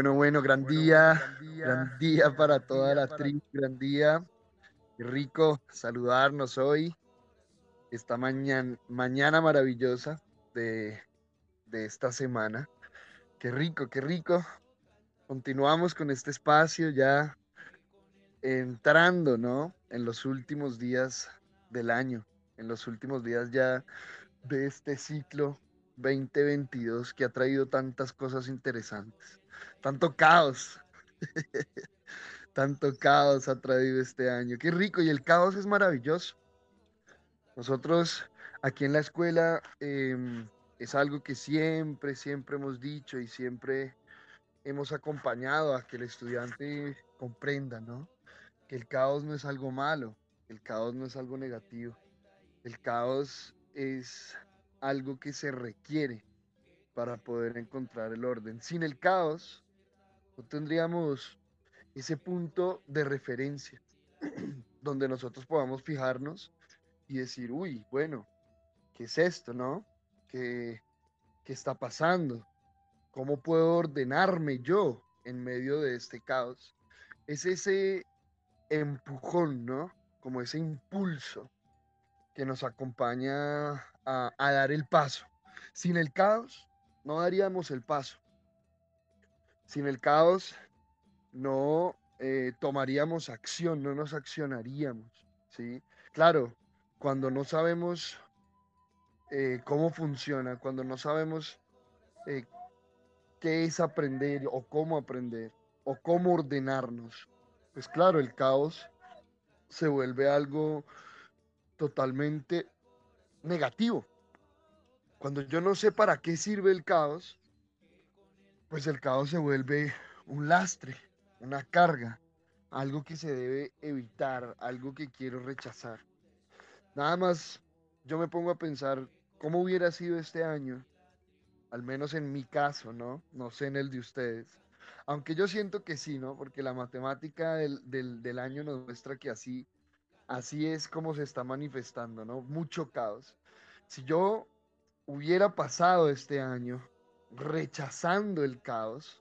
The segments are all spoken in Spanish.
Bueno, bueno, gran día, gran día para toda la tribu, gran día. Qué rico saludarnos hoy, esta mañana, mañana maravillosa de, de esta semana. Qué rico, qué rico. Continuamos con este espacio ya entrando, ¿no? En los últimos días del año, en los últimos días ya de este ciclo 2022 que ha traído tantas cosas interesantes tanto caos. tanto caos ha traído este año. Qué rico. Y el caos es maravilloso. Nosotros aquí en la escuela em, es algo que siempre, siempre hemos dicho y siempre hemos acompañado a que el estudiante comprenda, ¿no? Que el caos no es algo malo, el caos no es algo negativo. El caos es algo que se requiere para poder encontrar el orden. Sin el caos, no tendríamos ese punto de referencia donde nosotros podamos fijarnos y decir, uy, bueno, ¿qué es esto, no? ¿Qué, qué está pasando? ¿Cómo puedo ordenarme yo en medio de este caos? Es ese empujón, ¿no? Como ese impulso que nos acompaña a, dar el paso. Sin el caos, no daríamos el paso. Sin el caos, no eh, tomaríamos acción, no nos accionaríamos. ¿sí? Claro, cuando no sabemos eh, cómo funciona, cuando no sabemos eh, qué es aprender o cómo aprender o cómo ordenarnos, pues claro, el caos se vuelve algo totalmente negativo. Cuando yo no sé para qué sirve el caos, pues el caos se vuelve un lastre, una carga, algo que se debe evitar, algo que quiero rechazar. Nada más yo me pongo a pensar cómo hubiera sido este año, al menos en mi caso, ¿no? No sé en el de ustedes. Aunque yo siento que sí, ¿no? Porque la matemática del, del año nos muestra que así, así es como se está manifestando, ¿no? Mucho caos. Si yo hubiera pasado este año rechazando el caos,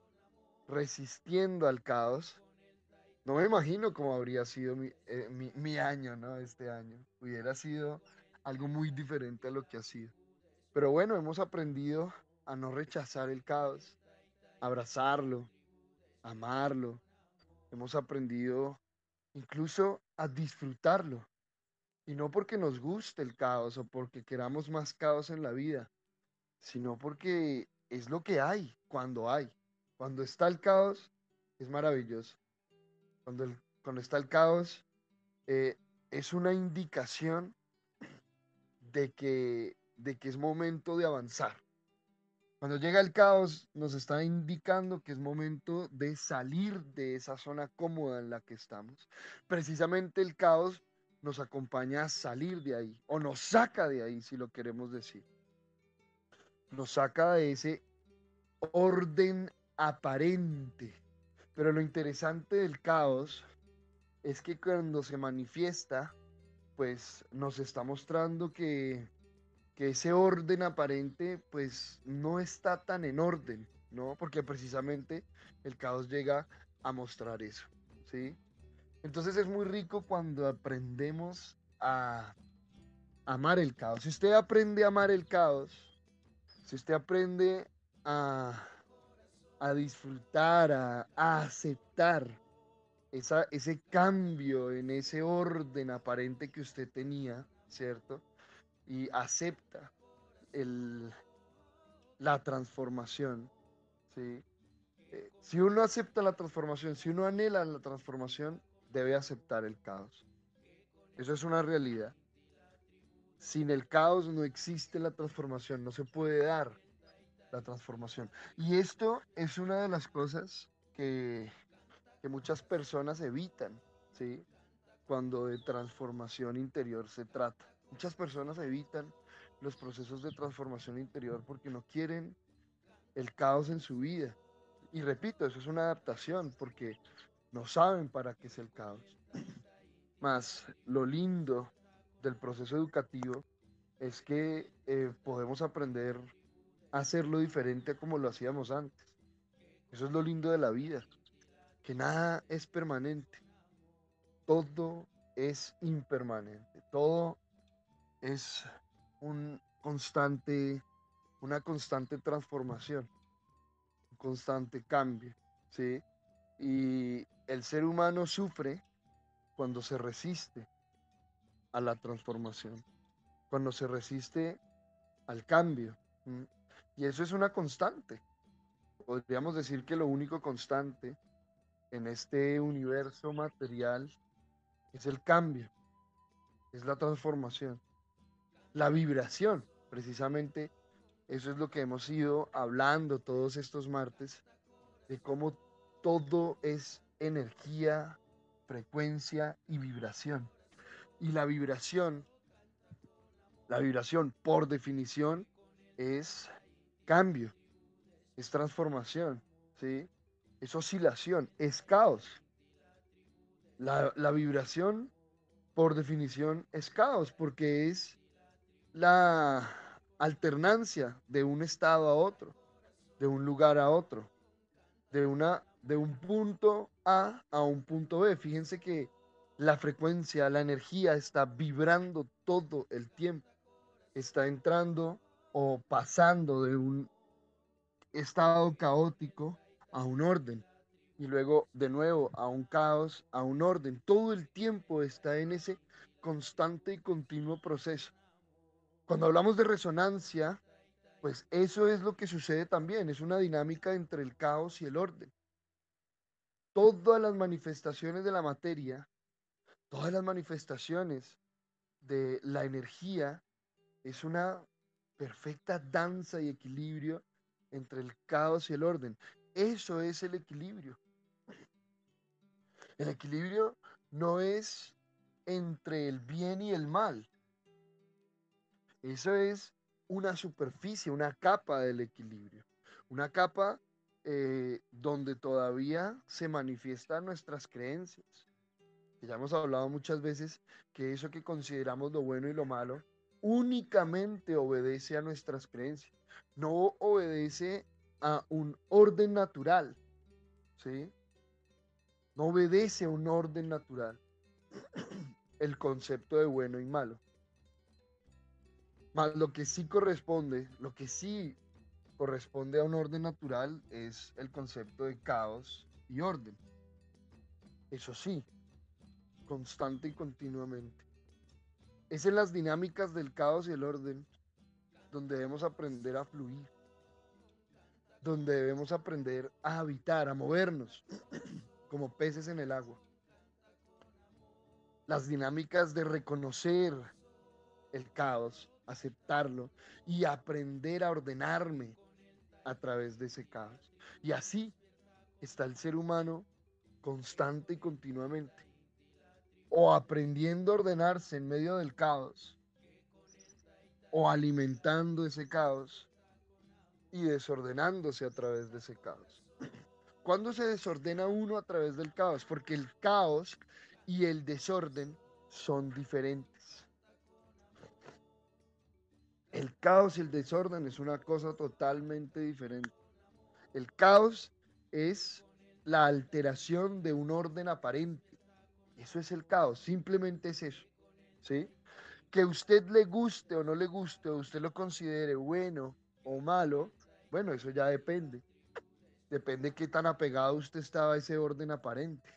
resistiendo al caos, no me imagino cómo habría sido eh, mi, año, ¿no? Este año. Hubiera sido algo muy diferente a lo que ha sido. Pero bueno, hemos aprendido a no rechazar el caos, abrazarlo, amarlo. Hemos aprendido incluso a disfrutarlo. Y no porque nos guste el caos o porque queramos más caos en la vida, sino porque es lo que hay cuando hay. Cuando está el caos, es maravilloso. Cuando, cuando está el caos, eh, es una indicación de que, de que es momento de avanzar. Cuando llega el caos, nos está indicando que es momento de salir de esa zona cómoda en la que estamos. Precisamente el caos nos acompaña a salir de ahí, o nos saca de ahí, si lo queremos decir. Nos saca de ese orden aparente. Pero lo interesante del caos es que cuando se manifiesta, pues nos está mostrando que, que ese orden aparente, pues no está tan en orden, ¿no? Porque precisamente el caos llega a mostrar eso, ¿sí? Entonces es muy rico cuando aprendemos a amar el caos. Si usted aprende a amar el caos, si usted aprende a, disfrutar, a, aceptar esa, ese cambio en ese orden aparente que usted tenía, ¿cierto? Y acepta el, la transformación, ¿sí? Eh, si uno acepta la transformación, si uno anhela la transformación, debe aceptar el caos. Eso es una realidad. Sin el caos no existe la transformación, no se puede dar la transformación. Y esto es una de las cosas que, que muchas personas evitan, ¿sí? Cuando de transformación interior se trata. Muchas personas evitan los procesos de transformación interior porque no quieren el caos en su vida. Y repito, eso es una adaptación porque no saben para qué es el caos. Más lo lindo del proceso educativo es que eh, podemos aprender a hacerlo diferente a como lo hacíamos antes. Eso es lo lindo de la vida, que nada es permanente, todo es impermanente, todo es un constante, una constante transformación, un constante cambio, ¿sí? Y el ser humano sufre cuando se resiste a la transformación, cuando se resiste al cambio. Y eso es una constante. Podríamos decir que lo único constante en este universo material es el cambio, es la transformación, la vibración, precisamente eso es lo que hemos ido hablando todos estos martes, de cómo todo es energía, frecuencia y vibración. Y la vibración, la vibración por definición es cambio, es transformación, ¿sí? es oscilación, es caos. La, la vibración, por definición, es caos, porque es la alternancia de un estado a otro, de un lugar a otro, de, una, de un punto A a un punto B. Fíjense que la frecuencia, la energía está vibrando todo el tiempo, está entrando o pasando de un estado caótico a un orden y luego de nuevo a un caos, a un orden. Todo el tiempo está en ese constante y continuo proceso. Cuando hablamos de resonancia, pues eso es lo que sucede también, es una dinámica entre el caos y el orden. Todas las manifestaciones de la materia, todas las manifestaciones de la energía, es una perfecta danza y equilibrio entre el caos y el orden. Eso es el equilibrio. El equilibrio no es entre el bien y el mal. Eso es una superficie, una capa del equilibrio. Una capa eh, donde todavía se manifiestan nuestras creencias. Ya hemos hablado muchas veces que eso que consideramos lo bueno y lo malo únicamente obedece a nuestras creencias no obedece a un orden natural, ¿sí? No obedece a un orden natural el concepto de bueno y malo. Más lo que sí corresponde, lo que sí corresponde a un orden natural es el concepto de caos y orden. Eso sí, constante y continuamente. Es en las dinámicas del caos y el orden donde debemos aprender a fluir, donde debemos aprender a habitar, a movernos como peces en el agua. Las dinámicas de reconocer el caos, aceptarlo y aprender a ordenarme a través de ese caos. Y así está el ser humano constante y continuamente. O aprendiendo a ordenarse en medio del caos, o alimentando ese caos y desordenándose a través de ese caos. ¿Cuándo se desordena uno a través del caos? Porque el caos y el desorden son diferentes. El caos y el desorden es una cosa totalmente diferente. El caos es la alteración de un orden aparente. Eso es el caos, simplemente es eso. ¿Sí? que usted le guste o no le guste, o usted lo considere bueno o malo, bueno, eso ya depende. Depende qué tan apegado usted estaba a ese orden aparente.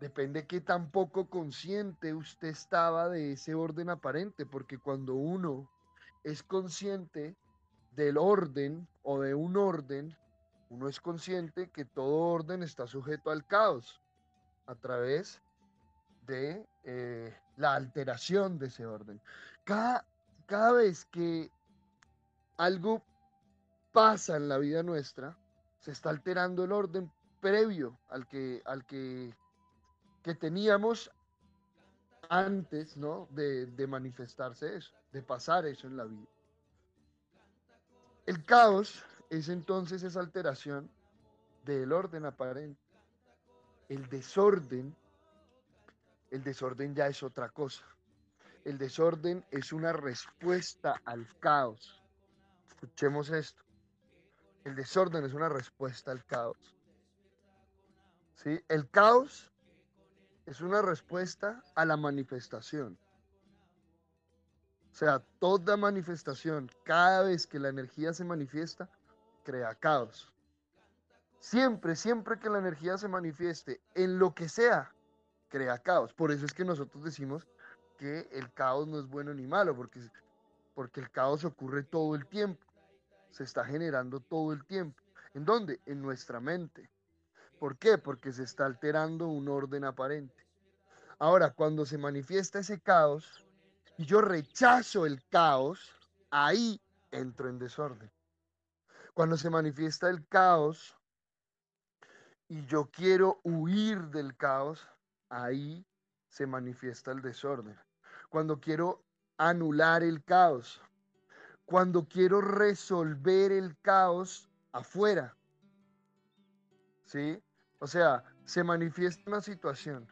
Depende qué tan poco consciente usted estaba de ese orden aparente, porque cuando uno es consciente del orden o de un orden, uno es consciente que todo orden está sujeto al caos a través de eh, la alteración de ese orden. Cada, cada vez que algo pasa en la vida nuestra, se está alterando el orden previo al que, al que, que teníamos antes ¿no? de, manifestarse eso, de pasar eso en la vida. El caos es entonces esa alteración del orden aparente. El desorden el desorden ya es otra cosa. El desorden es una respuesta al caos. Escuchemos esto. El desorden es una respuesta al caos. ¿Sí? El caos es una respuesta a la manifestación. O sea, toda manifestación, cada vez que la energía se manifiesta, crea caos. Siempre, siempre que la energía se manifieste en lo que sea, crea caos. Por eso es que nosotros decimos que el caos no es bueno ni malo, porque, porque el caos ocurre todo el tiempo. Se está generando todo el tiempo. ¿En dónde? En nuestra mente. ¿Por qué? Porque se está alterando un orden aparente. Ahora, cuando se manifiesta ese caos, y yo rechazo el caos, ahí entro en desorden. Cuando se manifiesta el caos y yo quiero huir del caos, ahí se manifiesta el desorden. Cuando quiero anular el caos, cuando quiero resolver el caos afuera. ¿Sí? O sea, se manifiesta una situación.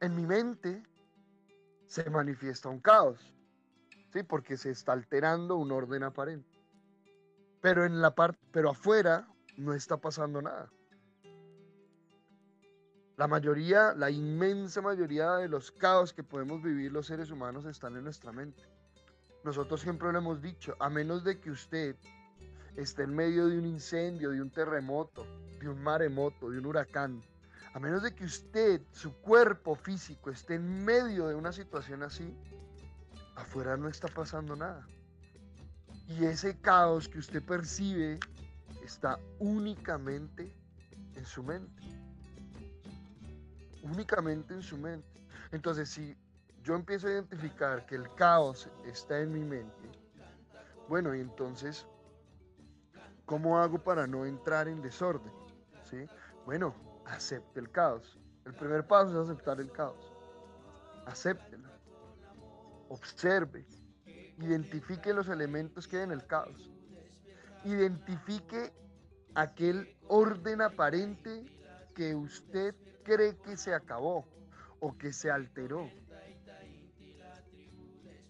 En mi mente se manifiesta un caos, ¿sí? Porque se está alterando un orden aparente. Pero en la parte, pero afuera no está pasando nada. La mayoría, la inmensa mayoría de los caos que podemos vivir los seres humanos están en nuestra mente. Nosotros siempre lo hemos dicho, a menos de que usted esté en medio de un incendio, de un terremoto, de un maremoto, de un huracán, a menos de que usted, su cuerpo físico, esté en medio de una situación así, afuera no está pasando nada. Y ese caos que usted percibe está únicamente en su mente. Únicamente en su mente. Entonces, si yo empiezo a identificar que el caos está en mi mente, bueno, y entonces, ¿cómo hago para no entrar en desorden? ¿Sí? Bueno, acepte el caos. El primer paso es aceptar el caos. Acéptelo. Observe. Identifique los elementos que hay en el caos. Identifique aquel orden aparente que usted cree que se acabó o que se alteró.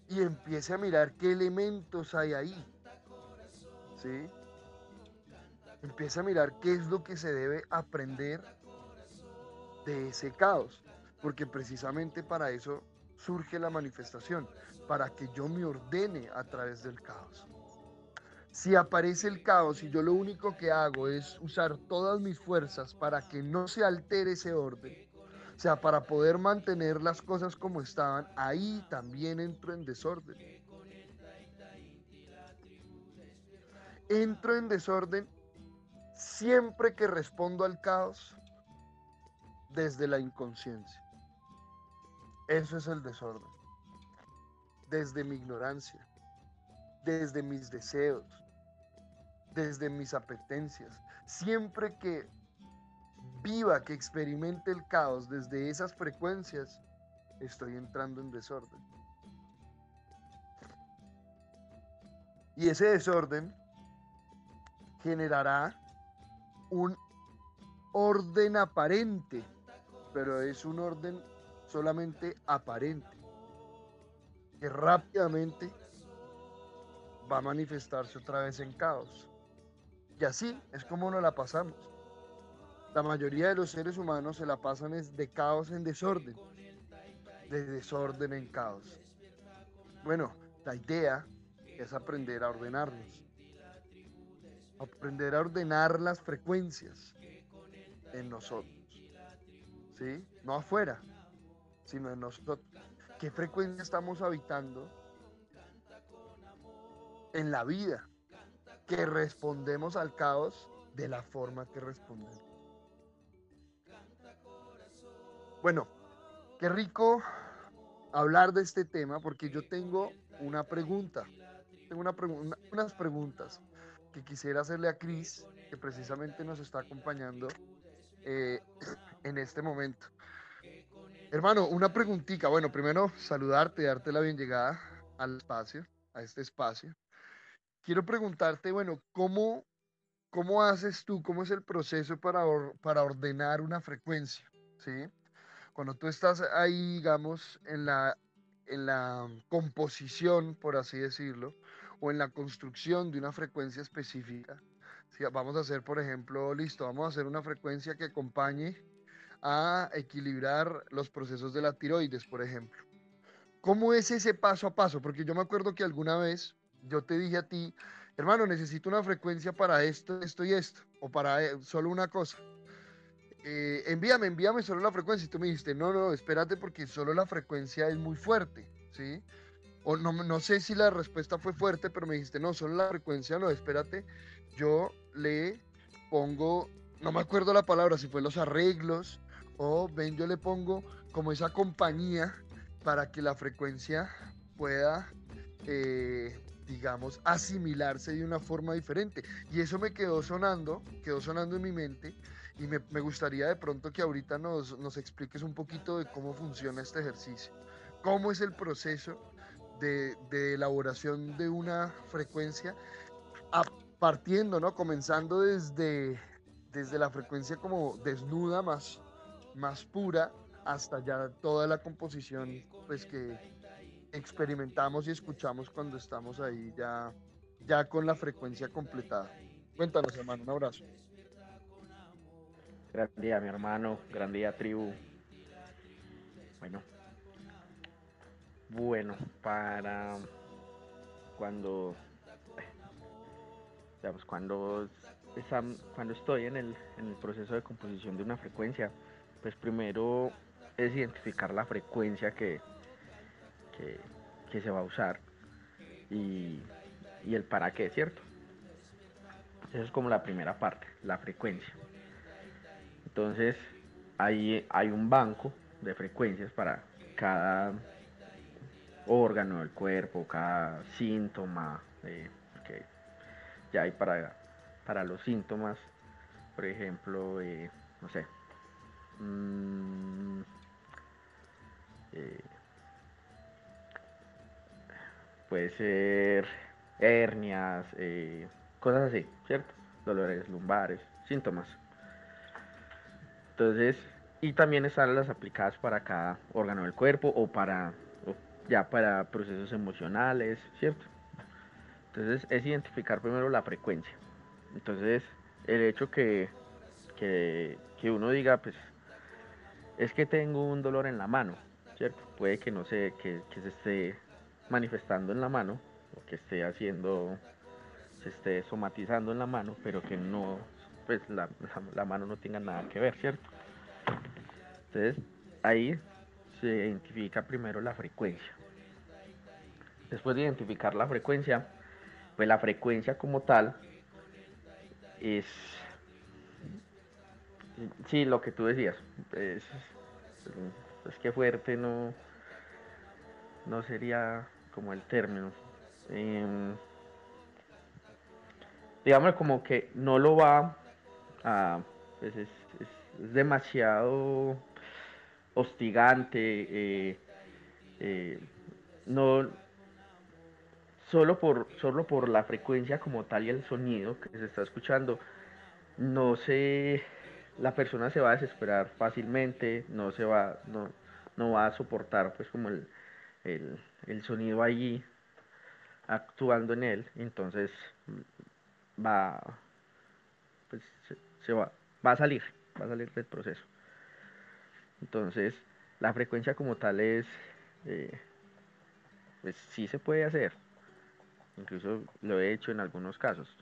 Y empiece a mirar qué elementos hay ahí. ¿Sí? Empieza a mirar qué es lo que se debe aprender de ese caos, porque precisamente para eso surge la manifestación, para que yo me ordene a través del caos. Si aparece el caos y yo lo único que hago es usar todas mis fuerzas para que no se altere ese orden, o sea, para poder mantener las cosas como estaban, ahí también entro en desorden. Entro en desorden siempre que respondo al caos desde la inconsciencia. Eso es el desorden. Desde mi ignorancia, desde mis deseos, desde mis apetencias. Siempre que viva, que experimente el caos desde esas frecuencias, estoy entrando en desorden. Y ese desorden generará un orden aparente pero es un orden solamente aparente, que rápidamente va a manifestarse otra vez en caos. Y así es como nos la pasamos. La mayoría de los seres humanos se la pasan es de caos en desorden, de desorden en caos. Bueno, la idea es aprender a ordenarnos, aprender a ordenar las frecuencias en nosotros. ¿sí? No afuera, sino en nosotros. ¿Qué frecuencia estamos habitando en la vida? Que respondemos al caos de la forma que respondemos. Bueno, qué rico hablar de este tema porque yo tengo una pregunta. Tengo una unas preguntas que quisiera hacerle a Cris, que precisamente nos está acompañando eh, en este momento. Hermano, una preguntita. Bueno, primero saludarte, darte la bien llegada al espacio, a este espacio. Quiero preguntarte, bueno, ¿cómo, cómo haces tú, cómo es el proceso para, para ordenar una frecuencia? ¿Sí? Cuando tú estás ahí, digamos, en la, en la composición, por así decirlo, o en la construcción de una frecuencia específica, vamos a hacer, por ejemplo, listo, vamos a hacer una frecuencia que acompañe a equilibrar los procesos de la tiroides, por ejemplo. ¿Cómo es ese paso a paso? Porque yo me acuerdo que alguna vez yo te dije a ti, hermano, necesito una frecuencia para esto, esto y esto, o para eh, solo una cosa. Eh, envíame, envíame solo la frecuencia. Y tú me dijiste, no, no, espérate porque solo la frecuencia es muy fuerte, ¿sí? O no, no sé si la respuesta fue fuerte, pero me dijiste, no, solo la frecuencia, no, espérate, yo le pongo, no me acuerdo la palabra, si fue los arreglos, o ven, yo le pongo como esa compañía para que la frecuencia pueda, eh, digamos, asimilarse de una forma diferente. Y eso me quedó sonando, quedó sonando en mi mente, y me, gustaría de pronto que ahorita nos, nos, expliques un poquito de cómo funciona este ejercicio, cómo es el proceso de, elaboración de una frecuencia partiendo, ¿no? Comenzando desde, desde la frecuencia como desnuda, más, más pura, hasta ya toda la composición pues que experimentamos y escuchamos cuando estamos ahí ya, ya con la frecuencia completada. Cuéntanos, hermano, un abrazo. Gran día, mi hermano, gran día, tribu. Bueno, bueno, para cuando Digamos, cuando, cuando estoy en el, en el proceso de composición de una frecuencia, pues primero es identificar la frecuencia que, que, se va a usar y, y, el para qué, ¿cierto? Esa es como la primera parte, la frecuencia. Entonces, ahí hay un banco de frecuencias para cada órgano del cuerpo, cada síntoma, eh, ya hay para, para los síntomas, por ejemplo, eh, no sé, mm, eh, puede ser hernias, cosas así, ¿cierto? Dolores lumbares, síntomas. Entonces, y también están las aplicadas para cada órgano del cuerpo o para ya para procesos emocionales, ¿cierto? Entonces es identificar primero la frecuencia. Entonces el hecho que, que, uno diga, pues es que tengo un dolor en la mano, ¿cierto? Puede que no sé, que, se esté manifestando en la mano, o que esté haciendo, se esté somatizando en la mano, pero que no, pues la, la mano no tenga nada que ver, ¿cierto? Entonces ahí se identifica primero la frecuencia. Después de identificar la frecuencia, pues la frecuencia como tal es sí lo que tú decías es, que fuerte no no sería como el término eh, digamos como que no lo va a pues es, demasiado hostigante eh, eh, no solo por, solo por la frecuencia como tal y el sonido que se está escuchando, no se, la persona se va a desesperar fácilmente, no se va, no, no va a soportar pues como el, el, sonido allí actuando en él, entonces va, pues se, va, va a salir, va a salir del proceso. Entonces, la frecuencia como tal es, eh, pues sí se puede hacer, incluso lo he hecho en algunos casos,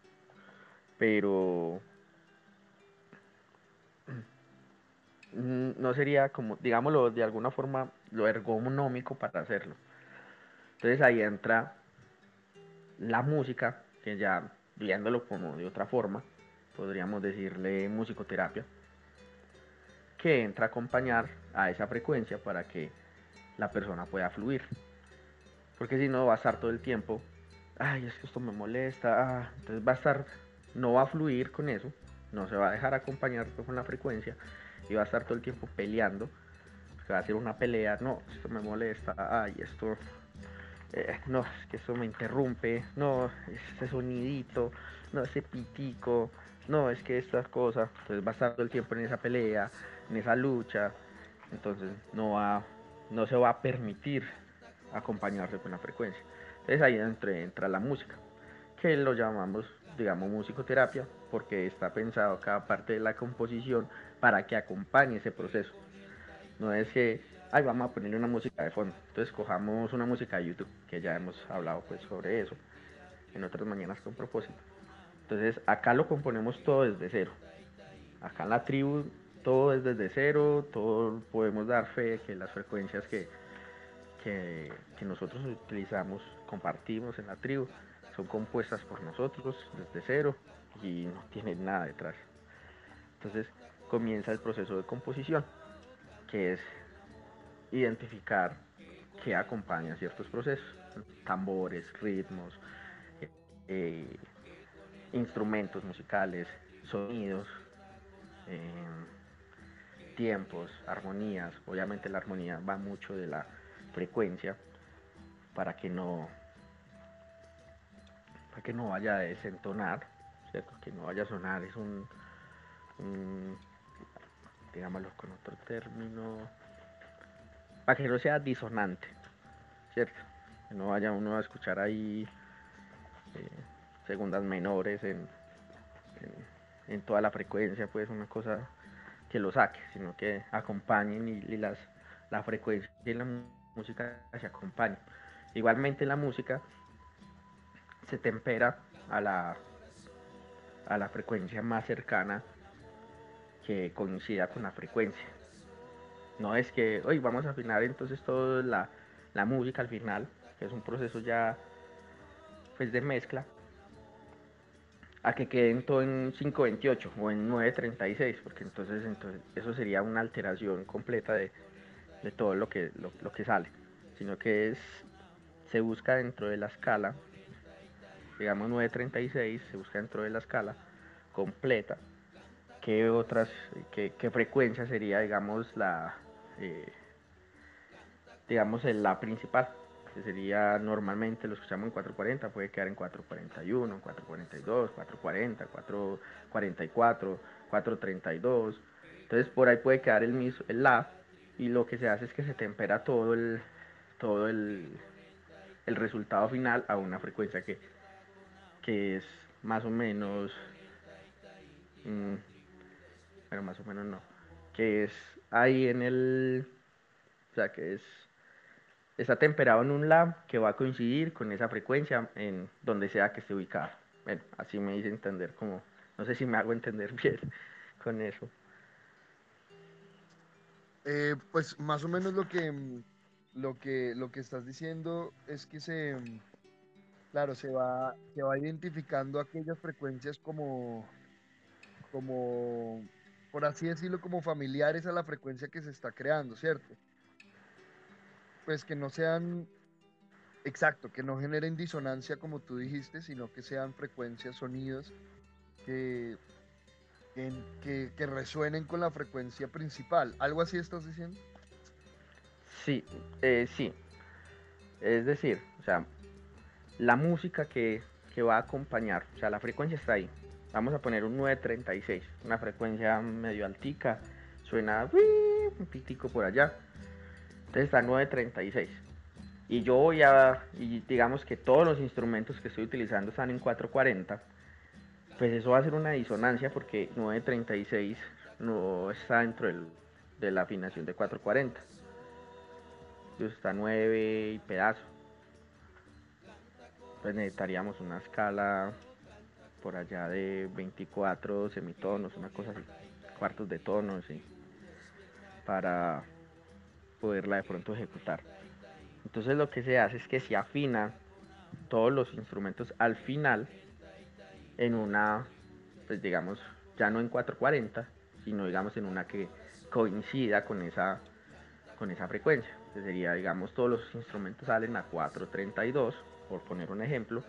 pero no sería como, digámoslo de alguna forma, lo ergonómico para hacerlo. Entonces ahí entra la música, que ya viéndolo como de otra forma, podríamos decirle musicoterapia, que entra a acompañar a esa frecuencia para que la persona pueda fluir. Porque si no va a estar todo el tiempo ay, es que esto me molesta, ah, entonces va a estar, no va a fluir con eso, no se va a dejar acompañar con la frecuencia y va a estar todo el tiempo peleando, va a ser una pelea, no, esto me molesta, ay, esto, eh, no, es que eso me interrumpe, no, ese sonidito, no, ese pitico, no, es que estas cosas, entonces va a estar todo el tiempo en esa pelea, en esa lucha, entonces no va, no se va a permitir acompañarse con la frecuencia. Entonces ahí entra, entra la música, que lo llamamos digamos, musicoterapia, porque está pensado cada parte de la composición para que acompañe ese proceso. No es que, ay, vamos a ponerle una música de fondo. Entonces cojamos una música de YouTube, que ya hemos hablado pues sobre eso en otras mañanas con propósito. Entonces acá lo componemos todo desde cero. Acá en la tribu todo es desde cero, todo podemos dar fe que las frecuencias que, que, nosotros utilizamos, compartimos en la tribu, son compuestas por nosotros desde cero y no tienen nada detrás. Entonces comienza el proceso de composición, que es identificar qué acompaña ciertos procesos, tambores, ritmos, eh, instrumentos musicales, sonidos, eh, tiempos, armonías. Obviamente la armonía va mucho de la frecuencia para que no para que no vaya a desentonar, ¿cierto? Que no vaya a sonar, es un, digámoslo con otro término, para que no sea disonante, ¿cierto? Que no vaya uno a escuchar ahí eh, segundas menores en, en, toda la frecuencia, pues una cosa que lo saque, sino que acompañen y, las, la frecuencia y la música se acompañen. Igualmente la música se tempera a la, a la frecuencia más cercana que coincida con la frecuencia. No es que hoy vamos a afinar entonces toda la, la música al final, que es un proceso ya pues de mezcla, a que queden todo en 528 o en 936, porque entonces, entonces eso sería una alteración completa de, de todo lo que, lo, lo, que sale, sino que es, se busca dentro de la escala digamos 936, se busca dentro de la escala completa, qué otras, qué, qué frecuencia sería, digamos, la, eh, digamos, la principal, que sería normalmente lo escuchamos en 440, puede quedar en 441, 442, 440, 444, 432, entonces por ahí puede quedar el mismo, el la, y lo que se hace es que se tempera todo el, todo el, el resultado final a una frecuencia que que es más o menos, mm, pero más o menos no, que es ahí en el, o sea, que es, está temperado en un lab que va a coincidir con esa frecuencia en donde sea que esté ubicado. Bueno, así me hice entender como, no sé si me hago entender bien con eso. Eh, pues más o menos lo que, lo que, lo que estás diciendo es que se Claro, se va, se va identificando aquellas frecuencias como, como, por así decirlo, como familiares a la frecuencia que se está creando, ¿cierto? Pues que no sean, exacto, que no generen disonancia como tú dijiste, sino que sean frecuencias, sonidos que, que, que resuenen con la frecuencia principal. ¿Algo así estás diciendo? Sí, eh, sí. Es decir, o sea, la música que, va a acompañar, o sea, la frecuencia está ahí. Vamos a poner un 936, una frecuencia medio altica, suena un pitico por allá. Entonces está 936. Y yo voy a, y digamos que todos los instrumentos que estoy utilizando están en 440, pues eso va a ser una disonancia porque 936 no está dentro de la afinación de 440. Entonces está 9 y pedazo pues necesitaríamos una escala por allá de 24 semitonos, una cosa así, cuartos de tono, ¿sí? para poderla de pronto ejecutar. Entonces lo que se hace es que se afina todos los instrumentos al final en una, pues digamos, ya no en 440, sino digamos en una que coincida con esa, con esa frecuencia. Sería, digamos, todos los instrumentos salen a 432 por poner un ejemplo,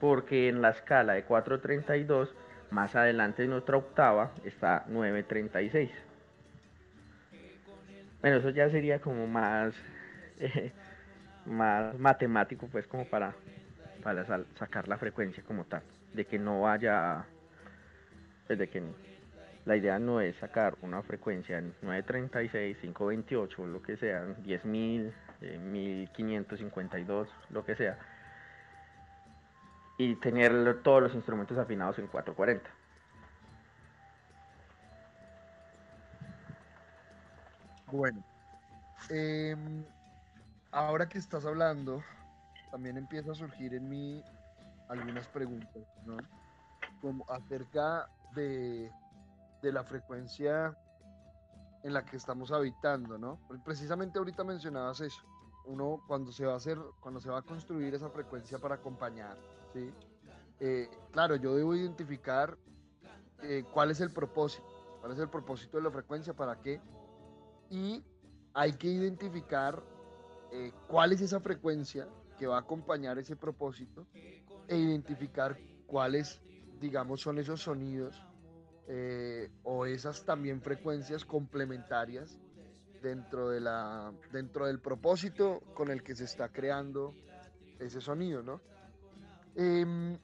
porque en la escala de 432, más adelante en otra octava está 936. Bueno, eso ya sería como más, más matemático, pues como para, para sacar la frecuencia como tal, de que no vaya, desde que la idea no es sacar una frecuencia en 936, 528, lo que sea, 10.000, 1552, lo que sea, y tener todos los instrumentos afinados en 440. Bueno, em, ahora que estás hablando, también empieza a surgir en mí algunas preguntas, ¿no? Como acerca de, de la frecuencia en la que estamos habitando, ¿no? Precisamente ahorita mencionabas eso. Uno cuando se va a hacer, cuando se va a construir esa frecuencia para acompañar, ¿sí? Eh, claro, yo debo identificar eh, cuál es el propósito, cuál es el propósito de la frecuencia, para qué, y hay que identificar eh, cuál es esa frecuencia que va a acompañar ese propósito e identificar cuáles, digamos, son esos sonidos eh, o esas también frecuencias complementarias dentro, de la, dentro del propósito con el que se está creando ese sonido, ¿no? Em,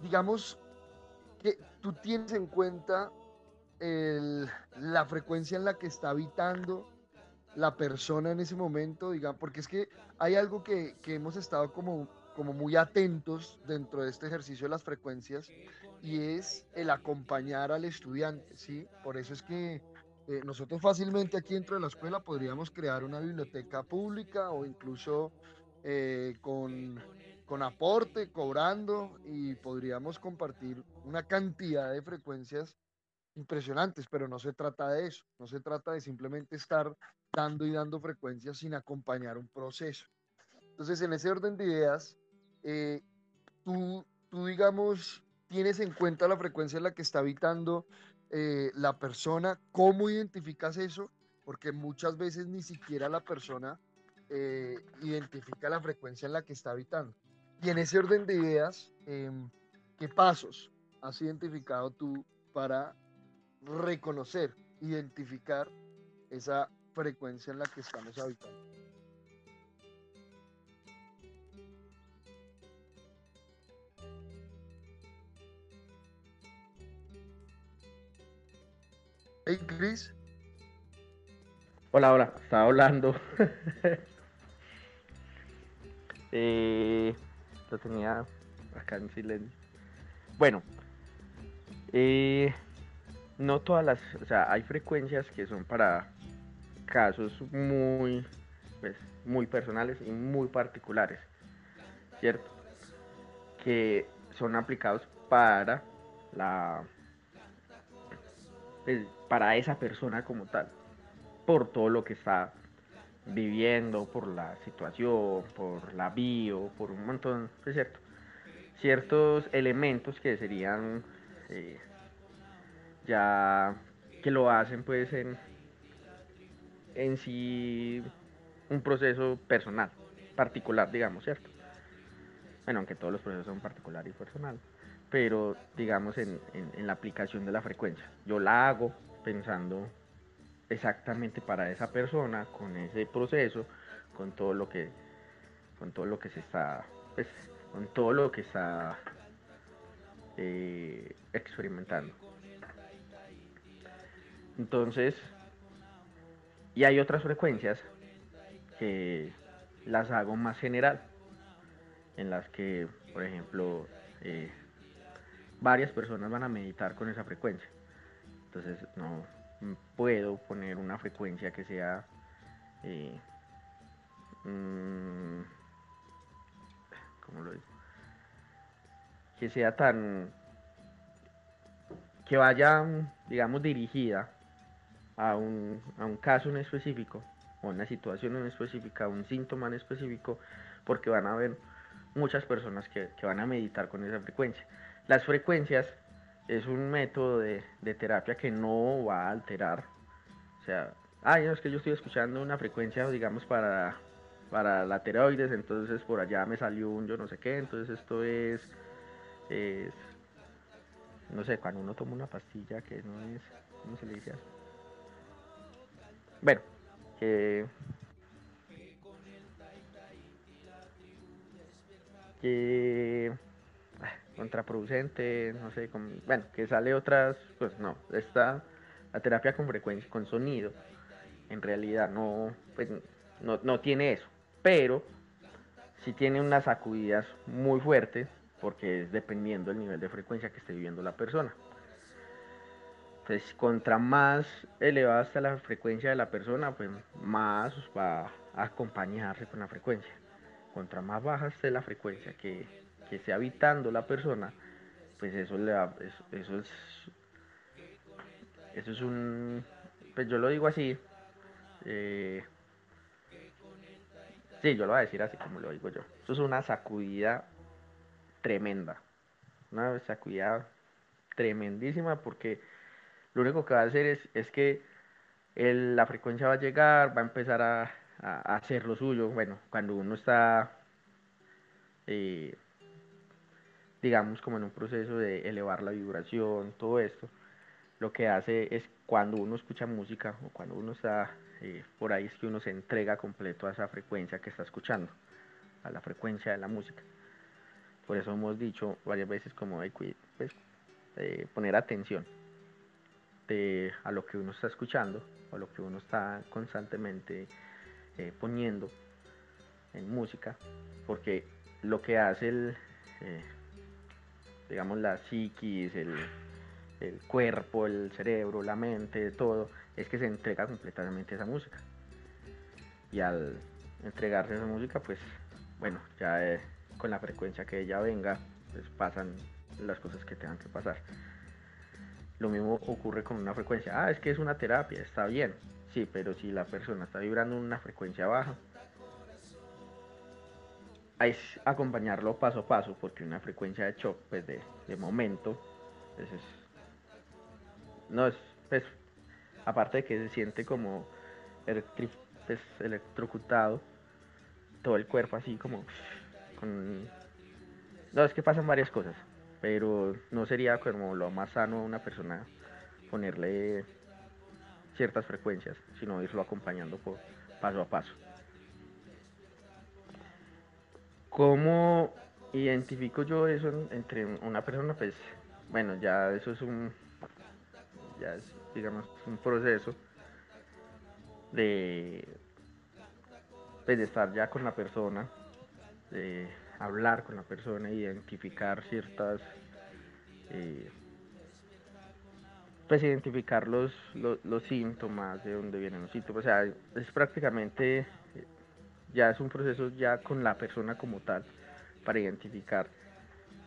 digamos que tú tienes en cuenta la frecuencia en la que está habitando la persona en ese momento, digamos, porque es que hay algo que, que hemos estado como, como muy atentos dentro de este ejercicio de las frecuencias y es el acompañar al estudiante, ¿sí? Por eso es que eh, nosotros fácilmente aquí dentro de la escuela podríamos crear una biblioteca pública o incluso eh, con, con aporte, cobrando y podríamos compartir una cantidad de frecuencias impresionantes, pero no se trata de eso, no se trata de simplemente estar dando y dando frecuencias sin acompañar un proceso. Entonces, en ese orden de ideas, eh, tú, tú, digamos, tienes en cuenta la frecuencia en la que está habitando eh, la persona, ¿cómo identificas eso? Porque muchas veces ni siquiera la persona eh, identifica la frecuencia en la que está habitando. Y en ese orden de ideas, em, ¿qué pasos has identificado tú para reconocer, identificar esa frecuencia en la que estamos habitando? Hey, Chris. Hola, hola, estaba hablando. eh, lo tenía acá en silencio. Bueno, eh, no todas las, o sea, hay frecuencias que son para casos muy, pues, muy personales y muy particulares, ¿cierto? Que son aplicados para la pues, para esa persona como tal, por todo lo que está viviendo, por la situación, por la bio, por un montón, cierto, ciertos elementos que serían eh, ya que lo hacen pues en, en sí un proceso personal, particular, digamos, ¿cierto? Bueno, aunque todos los procesos son particulares y personales pero digamos en, la aplicación de la frecuencia. Yo la hago pensando exactamente para esa persona, con ese proceso, con todo lo que, con todo lo que se está, pues, con todo lo que está eh, experimentando. Entonces, y hay otras frecuencias que las hago más general, en las que, por ejemplo, eh, varias personas van a meditar con esa frecuencia. Entonces no puedo poner una frecuencia que sea eh, mm, ¿cómo lo digo? que sea tan que vaya digamos dirigida a un, a un caso en específico o una situación en específica, un síntoma en específico, porque van a haber muchas personas que, que van a meditar con esa frecuencia. Las frecuencias es un método de, terapia que no va a alterar. O sea, ay, es que yo estoy escuchando una frecuencia, digamos, para, para la tiroides, entonces por allá me salió un yo no sé qué, entonces esto es, es no sé, cuando uno toma una pastilla que no es, ¿cómo se le dice Bueno, que, que contraproducente, no sé, bueno, que sale otras, pues no, está la terapia con frecuencia, con sonido, en realidad no, pues, no, no tiene eso, pero si tiene unas sacudidas muy fuertes, porque es dependiendo del nivel de frecuencia que esté viviendo la persona. Entonces, contra más elevada está la frecuencia de la persona, pues más va a acompañarse con la frecuencia. Contra más baja esté la frecuencia que, que esté habitando la persona, pues eso le eso, es eso es un pues yo lo digo así eh, sí yo lo voy a decir así como lo digo yo eso es una sacudida tremenda una sacudida tremendísima porque lo único que va a hacer es, es que la frecuencia va a llegar va a empezar a, hacer lo suyo bueno cuando uno está eh, digamos, como en un proceso de elevar la vibración, todo esto, lo que hace es cuando uno escucha música o cuando uno está eh, por ahí es que uno se entrega completo a esa frecuencia que está escuchando, a la frecuencia de la música. Por eso hemos dicho varias veces como pues, poner atención a lo que uno está escuchando, a lo que uno está constantemente eh, poniendo en música, porque lo que hace el, eh, digamos, la psiquis, el, cuerpo, el cerebro, la mente, todo, es que se entrega completamente esa música. Y al entregarse esa música, pues, bueno, ya eh, con la frecuencia que ella venga, pues pasan las cosas que tengan que pasar. Lo mismo ocurre con una frecuencia. Ah, es que es una terapia, está bien. Sí, pero si la persona está vibrando en una frecuencia baja, es acompañarlo paso a paso, porque una frecuencia de shock, pues de, momento, pues es, no es, pues, aparte de que se siente como pues, electrocutado, todo el cuerpo así como con... No, es que pasan varias cosas, pero no sería como lo más sano a una persona ponerle ciertas frecuencias, sino irlo acompañando paso a paso. ¿Cómo identifico yo eso entre una persona? Pues bueno, ya eso es un, ya es, digamos, un proceso de, pues, de estar ya con la persona, de hablar con la persona, identificar ciertas, eh, pues identificar los, los, síntomas, de dónde vienen los síntomas, o sea, es prácticamente ya es un proceso ya con la persona como tal para identificar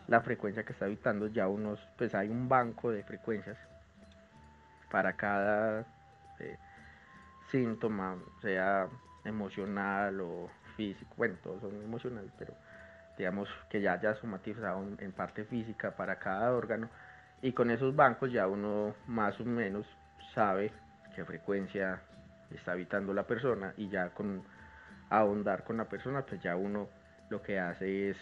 la frecuencia que está habitando. Ya unos pues hay un banco de frecuencias para cada eh, síntoma sea emocional o físico. Bueno todos son emocionales pero digamos que ya haya somatizado en parte física para cada órgano y con esos bancos ya uno más o menos sabe qué frecuencia está habitando la persona y ya con ahondar con la persona, pues ya uno lo que hace es,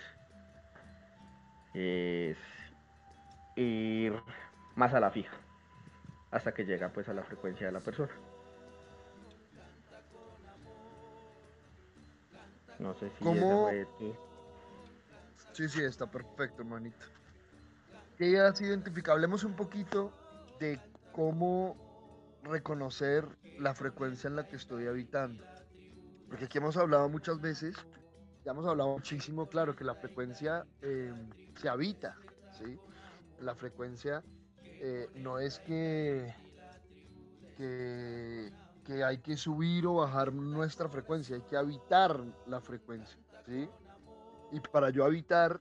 ir más a la fija, hasta que llega pues a la frecuencia de la persona. No sé si ¿Cómo? Sí, sí, está perfecto, hermanito. ¿Qué has identificado? Hablemos un poquito de cómo reconocer la frecuencia en la que estoy habitando. Porque aquí hemos hablado muchas veces, ya hemos hablado muchísimo, claro, que la frecuencia eh, se habita, ¿sí? La frecuencia eh, no es que, que, que, hay que subir o bajar nuestra frecuencia, hay que habitar la frecuencia, ¿sí? Y para yo habitar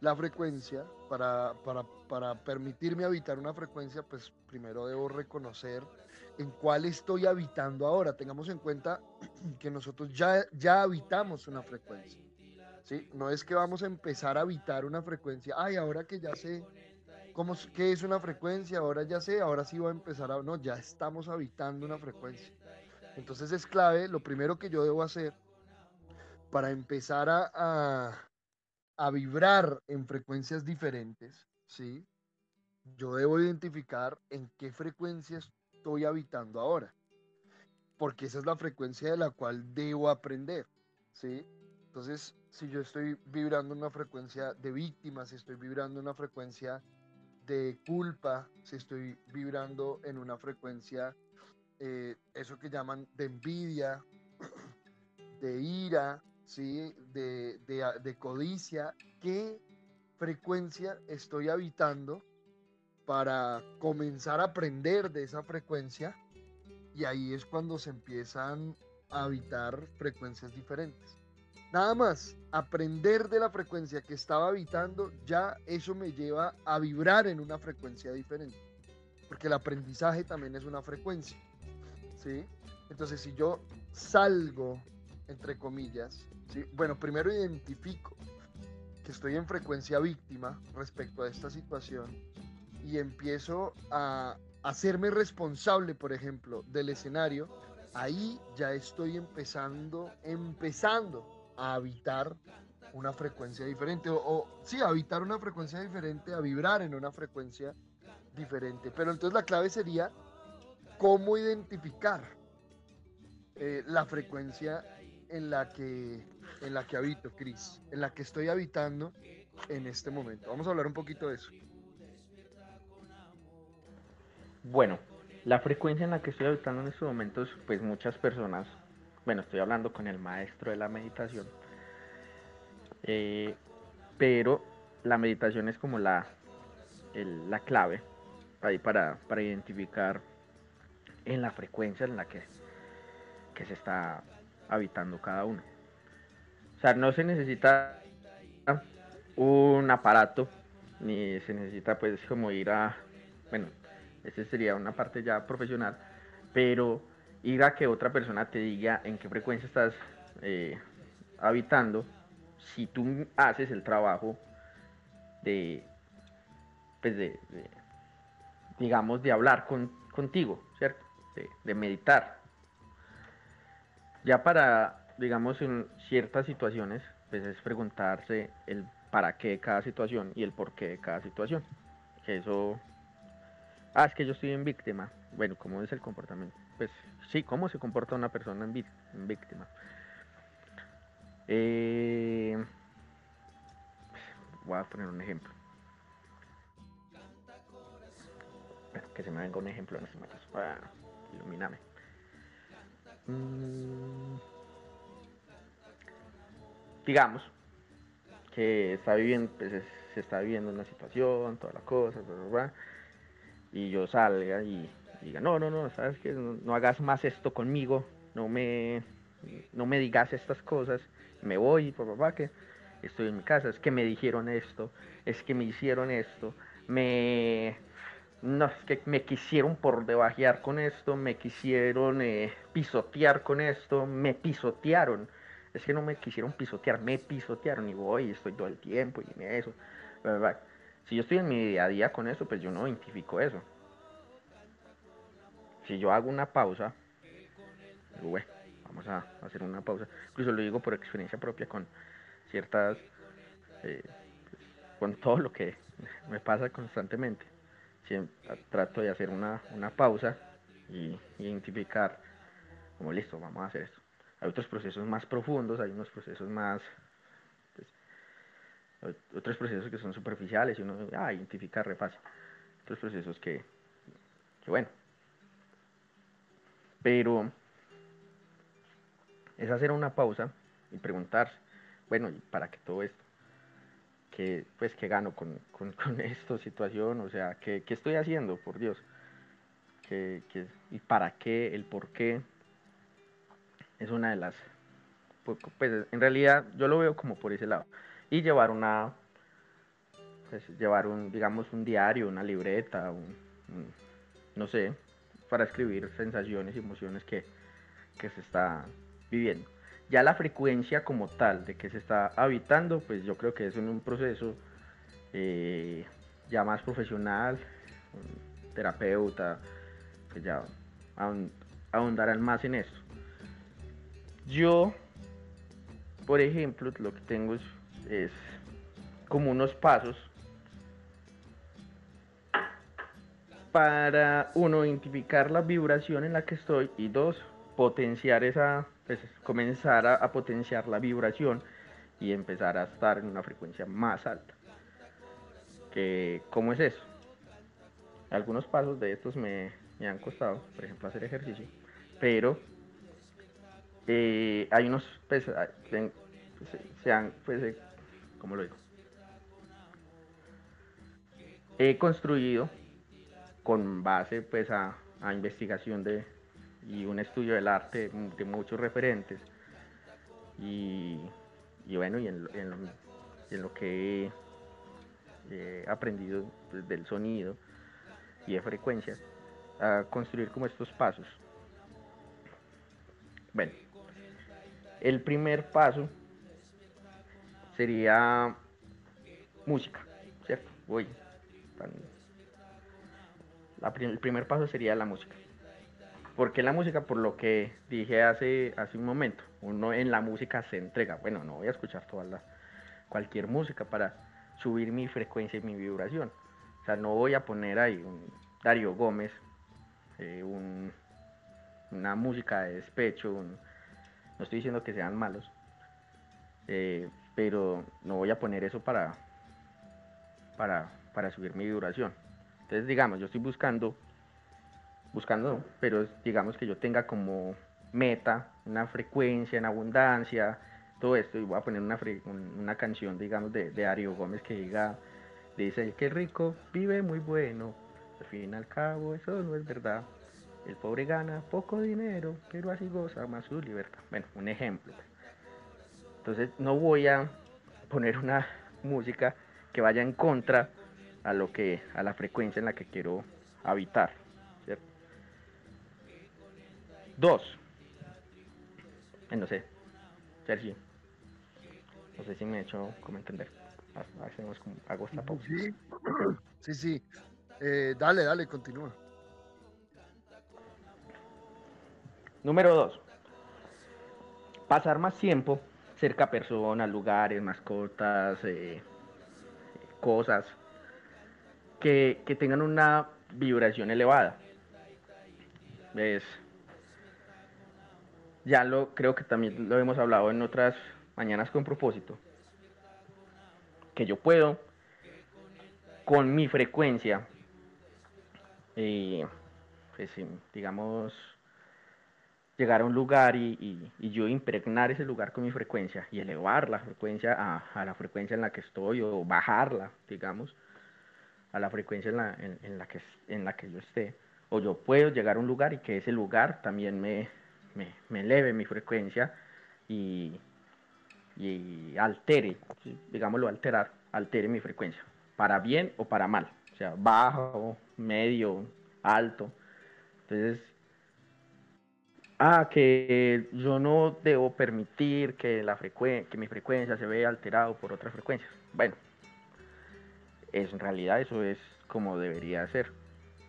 la frecuencia, para, para, para permitirme habitar una frecuencia, pues primero debo reconocer en cuál estoy habitando ahora. Tengamos en cuenta que nosotros ya, ya habitamos una frecuencia. ¿sí? No es que vamos a empezar a habitar una frecuencia. Ay, ahora que ya sé cómo, qué es una frecuencia, ahora ya sé, ahora sí voy a empezar a... No, ya estamos habitando una frecuencia. Entonces es clave, lo primero que yo debo hacer para empezar a, a, vibrar en frecuencias diferentes, ¿sí? Yo debo identificar en qué frecuencias estoy habitando ahora. Porque esa es la frecuencia de la cual debo aprender. ¿sí? Entonces, si yo estoy vibrando una frecuencia de víctima, si estoy vibrando una frecuencia de culpa, si estoy vibrando en una frecuencia, eh, eso que llaman de envidia, de ira, ¿sí? de, de codicia, qué frecuencia estoy habitando para comenzar a aprender de esa frecuencia y ahí es cuando se empiezan a habitar frecuencias diferentes. Nada más, aprender de la frecuencia que estaba habitando, ya eso me lleva a vibrar en una frecuencia diferente. Porque el aprendizaje también es una frecuencia. ¿sí? Entonces, si yo salgo, entre comillas, bueno, primero identifico que estoy en frecuencia víctima respecto a esta situación y empiezo a hacerme responsable, por ejemplo, del escenario, ahí ya estoy empezando, empezando a habitar una frecuencia diferente, o, o sí, a habitar una frecuencia diferente, a vibrar en una frecuencia diferente. Pero entonces la clave sería cómo identificar eh, la frecuencia en la que en la que habito, Cris, en la que estoy habitando en este momento. Vamos a hablar un poquito de eso. Bueno, la frecuencia en la que estoy habitando en estos momentos, pues muchas personas, bueno, estoy hablando con el maestro de la meditación, eh, pero la meditación es como la, la clave ahí para, para identificar en la frecuencia en la que, que se está habitando cada uno. O sea, no se necesita un aparato, ni se necesita pues como ir a, bueno, esa sería una parte ya profesional, pero ir a que otra persona te diga en qué frecuencia estás eh, habitando, si tú haces el trabajo de, pues de, digamos, de hablar con, contigo, ¿cierto? De, meditar. Ya para, digamos, en ciertas situaciones, pues es preguntarse el para qué de cada situación y el por qué de cada situación. Que eso Ah, es que yo estoy en víctima. Bueno, ¿cómo es el comportamiento? Pues sí, ¿cómo se comporta una persona en, víctima? Eh, voy a poner un ejemplo. que se me venga un ejemplo en este momento. Ah, ilumíname. Mm, digamos que está viviendo, pues, se está viviendo una situación, toda la cosa, y yo salga y, diga, no, no, no, sabes que no, hagas más esto conmigo, no me, no me digas estas cosas, me voy, papá, que estoy en mi casa, es que me dijeron esto, es que me hicieron esto, me, no, es que me quisieron por debajear con esto, me quisieron eh, pisotear con esto, me pisotearon, es que no me quisieron pisotear, me pisotearon y voy, estoy todo el tiempo y en eso. Si yo estoy en mi día a día con eso, pues yo no identifico eso. Si yo hago una pausa, bueno, vamos a hacer una pausa. Incluso lo digo por experiencia propia con ciertas, eh, con todo lo que me pasa constantemente. Trato de hacer una, pausa y identificar, como listo, vamos a hacer esto. Hay otros procesos más profundos, hay unos procesos más otros procesos que son superficiales y uno ah, identifica re fácil. Otros procesos que, que bueno. Pero es hacer una pausa y preguntarse, bueno, ¿y para qué todo esto? ¿Qué, pues, ¿qué gano con, con, con esta situación? O sea, ¿qué, ¿qué, estoy haciendo, por Dios? ¿Qué, qué, y para qué? ¿El por qué? Es una de las... Pues, pues en realidad yo lo veo como por ese lado y llevar una, pues, llevar un, digamos, un diario, una libreta, no sé, para escribir sensaciones y emociones que, se está viviendo. Ya la frecuencia como tal de que se está habitando, pues yo creo que es en un proceso eh, ya más profesional, un terapeuta, que ya ahondarán más en esto. Yo, por ejemplo, lo que tengo es es como unos pasos para uno identificar la vibración en la que estoy y dos potenciar esa pues, comenzar a, potenciar la vibración y empezar a estar en una frecuencia más alta que cómo es eso algunos pasos de estos me, han costado por ejemplo hacer ejercicio pero eh, hay unos pues, sean, pues, eh, ¿cómo lo digo? He construido con base pues a, investigación de, y un estudio del arte de muchos referentes y, bueno, y en, en, lo, que he aprendido pues, del sonido y de frecuencias, a construir como estos pasos. Bueno, el primer paso sería música, ¿cierto? Voy. el primer paso sería la música. ¿Por qué la música? Por lo que dije hace, hace un momento. Uno en la música se entrega. Bueno, no voy a escuchar toda la, cualquier música para subir mi frecuencia y mi vibración. O sea, no voy a poner ahí un Darío Gómez, eh, una música de despecho. no estoy diciendo que sean malos, eh, pero no voy a poner eso para, para, para subir mi vibración. Entonces, digamos, yo estoy buscando, buscando, pero digamos que yo tenga como meta una frecuencia en abundancia, todo esto, y voy a poner una, una canción, digamos, de, Ario Gómez que diga, dice, que rico vive muy bueno, al fin y al cabo eso no es verdad. El pobre gana poco dinero, pero así goza más su libertad. Bueno, un ejemplo. Entonces no voy a poner una música que vaya en contra a lo que a la frecuencia en la que quiero habitar. Dos. Eh, no sé. Sergio. No sé si me he hecho como entender. Hacemos como hago esta pausa. Sí. Sí. Eh, dale dale continúa. Número dos. Pasar más tiempo cerca a personas lugares mascotas eh, cosas que, tengan una vibración elevada. ¿Ves? Ya lo creo que también lo hemos hablado en otras mañanas con propósito. Que yo puedo con mi frecuencia, eh, pues, digamos, llegar a un lugar y, yo impregnar ese lugar con mi frecuencia y elevar la frecuencia a, la frecuencia en la que estoy o bajarla, digamos, a la frecuencia en la, en, la, que, en la que yo esté. O yo puedo llegar a un lugar y que ese lugar también me, me, eleve mi frecuencia y, y altere, digámoslo, alterar, altere mi frecuencia, para bien o para mal, o sea, bajo, medio, alto. Entonces, ah, que yo no debo permitir que, la que mi frecuencia se vea alterado por otras frecuencias. Bueno, en realidad eso es como debería ser.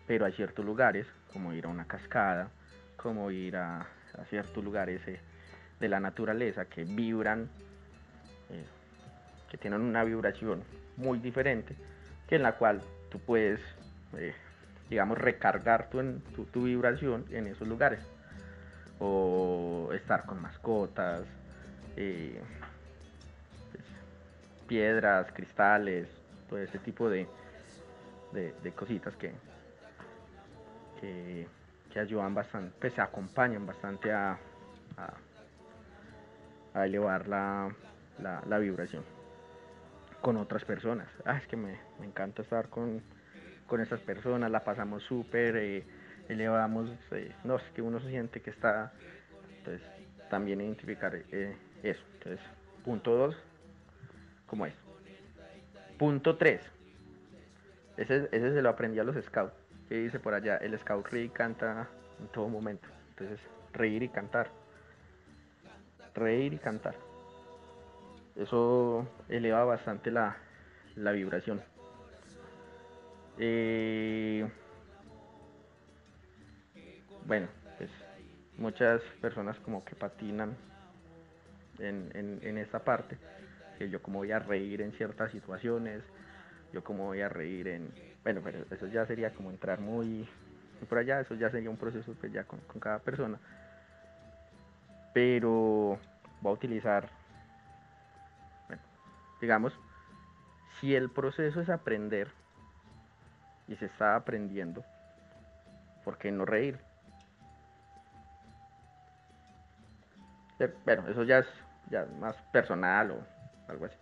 Pero hay ciertos lugares, como ir a una cascada, como ir a, ciertos lugares eh, de la naturaleza que vibran, eh, que tienen una vibración muy diferente, que en la cual tú puedes, eh, digamos, recargar tu, tu vibración en esos lugares. O estar con mascotas, pues, piedras, cristales, todo ese tipo de, de, cositas que, ayudan bastante, pues se acompañan bastante a, elevar la, la, vibración con otras personas. Ah, es que me, encanta estar con, con estas personas, la pasamos súper. Eh, elevamos, eh, no, es que uno se siente que está, entonces también identificar eh, eso. Entonces, punto 2, como es. Punto 3, ese, ese se lo aprendí a los scouts, que dice por allá, el scout ríe canta en todo momento. Entonces, reír y cantar. Reír y cantar. Eso eleva bastante la, la vibración. Eh, bueno, pues muchas personas como que patinan en, en, esta parte, que yo como voy a reír en ciertas situaciones, yo como voy a reír en, bueno, pero eso ya sería como entrar muy, por allá, eso ya sería un proceso pues ya con, cada persona, pero voy a utilizar, bueno, digamos, si el proceso es aprender y se está aprendiendo, ¿por qué no reír? Bueno, eso ya es ya más personal o algo así.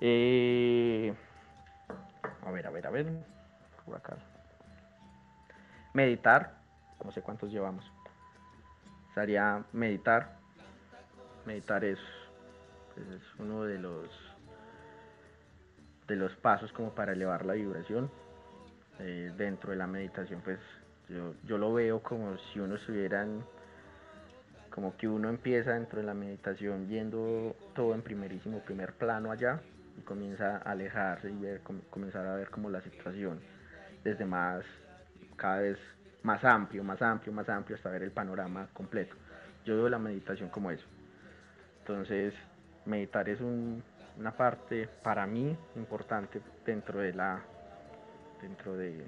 Eh, a ver, a ver, a ver. Por acá. Meditar. No sé cuántos llevamos. Sería meditar. Meditar es, pues, es uno de los de los pasos como para elevar la vibración. Eh, dentro de la meditación, pues yo, yo lo veo como si uno estuviera como que uno empieza dentro de la meditación viendo todo en primerísimo primer plano allá y comienza a alejarse y ver, comenzar a ver como la situación desde más, cada vez más amplio, más amplio, más amplio hasta ver el panorama completo. Yo veo la meditación como eso. Entonces, meditar es una parte para mí importante dentro de la dentro de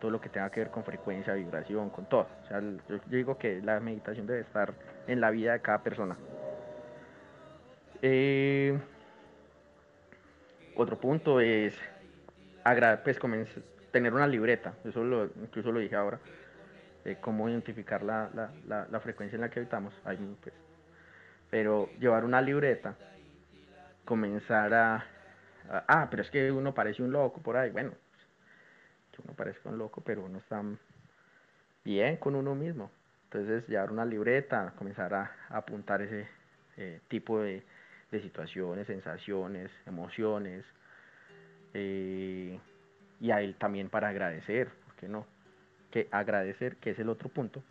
todo lo que tenga que ver con frecuencia, vibración, con todo. O sea, yo, digo que la meditación debe estar en la vida de cada persona. Eh, otro punto es pues, tener una libreta, eso lo, incluso lo dije ahora, cómo identificar la, frecuencia en la que habitamos. Pues, pero llevar una libreta, comenzar a, Ah, pero es que uno parece un loco por ahí. Bueno, uno parece un loco, pero uno está bien con uno mismo. Entonces, llevar una libreta, comenzar a, apuntar ese eh, tipo de, situaciones, sensaciones, emociones. Eh, y a él también para agradecer, ¿por qué no? Que agradecer, que es el otro punto,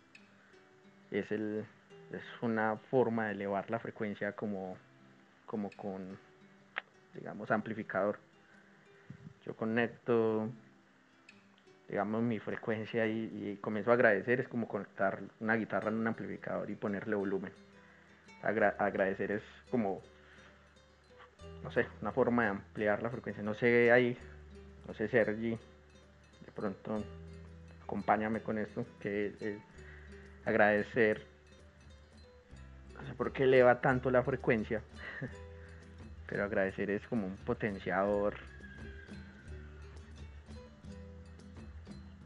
es, el, es una forma de elevar la frecuencia como, como con, digamos, amplificador. Yo conecto digamos, mi frecuencia y, comienzo a agradecer, es como conectar una guitarra en un amplificador y ponerle volumen. agradecer es como, no sé, una forma de ampliar la frecuencia. No sé, ahí, no sé, Sergi, de pronto, acompáñame con esto, que es agradecer. No sé por qué eleva tanto la frecuencia, pero agradecer es como un potenciador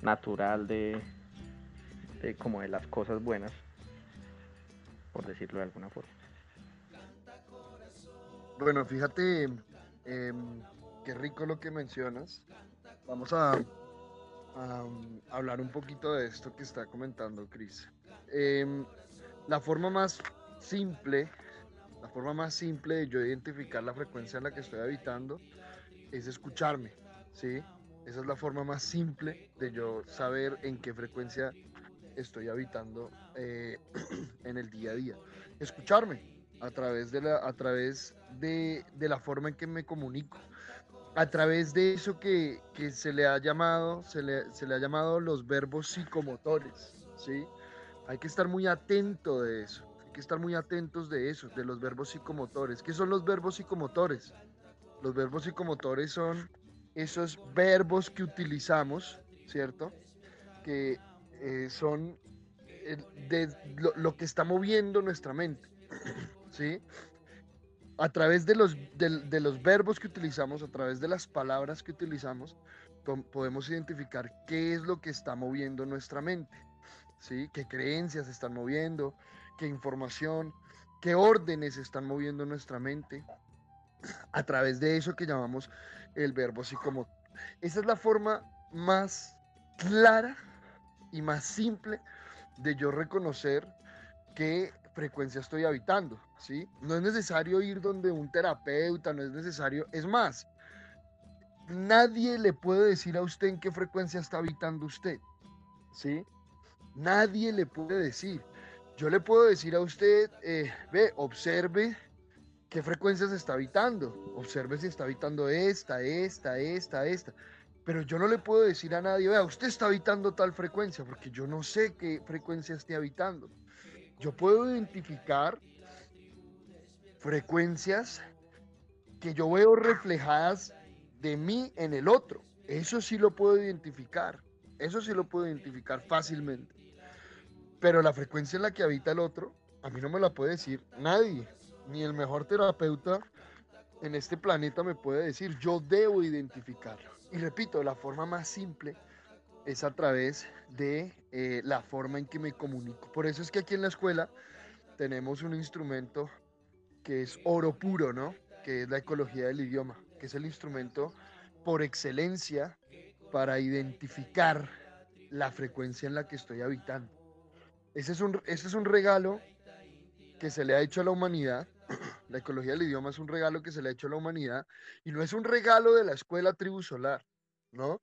natural de, como de las cosas buenas, por decirlo de alguna forma. Bueno, fíjate, em, qué rico lo que mencionas. Vamos a, hablar un poquito de esto que está comentando Chris. Em, la forma más simple, la forma más simple de yo identificar la frecuencia en la que estoy habitando es escucharme, ¿sí? Esa es la forma más simple de yo saber en qué frecuencia estoy habitando eh, en el día a día. Escucharme a través, de la, a través de, la forma en que me comunico, a través de eso que, se le ha llamado, se le, se le, ha llamado los verbos psicomotores, ¿sí? Hay que estar muy atento de eso, hay que estar muy atentos de eso, de los verbos psicomotores. ¿Qué son los verbos psicomotores? Los verbos psicomotores son esos verbos que utilizamos, ¿cierto? Que eh, son de lo, que está moviendo nuestra mente, ¿sí? A través de los, de, los verbos que utilizamos, a través de las palabras que utilizamos, podemos identificar qué es lo que está moviendo nuestra mente, ¿sí? Qué creencias están moviendo, qué información, qué órdenes están moviendo nuestra mente, a través de eso que llamamos el verbo como Esa es la forma más clara y más simple de yo reconocer qué frecuencia estoy habitando, ¿sí? No es necesario ir donde un terapeuta, no es necesario, es más, nadie le puede decir a usted en qué frecuencia está habitando usted, ¿sí? Nadie le puede decir. Yo le puedo decir a usted, eh, ve, observe qué frecuencias está habitando. Observe si está habitando esta, esta, esta, esta. Pero yo no le puedo decir a nadie, vea, usted está habitando tal frecuencia, porque yo no sé qué frecuencia esté habitando. Yo puedo identificar frecuencias que yo veo reflejadas de mí en el otro. Eso sí lo puedo identificar. Eso sí lo puedo identificar fácilmente. Pero la frecuencia en la que habita el otro, a mí no me la puede decir nadie ni el mejor terapeuta en este planeta me puede decir, yo debo identificarlo. Y repito, la forma más simple es a través de eh, la forma en que me comunico. Por eso es que aquí en la escuela tenemos un instrumento que es oro puro, ¿no? Que es la ecología del idioma, que es el instrumento por excelencia para identificar la frecuencia en la que estoy habitando. Ese es un, ese es un regalo que se le ha hecho a la humanidad. La ecología del idioma es un regalo que se le ha hecho a la humanidad y no es un regalo de la escuela tribu solar, ¿no?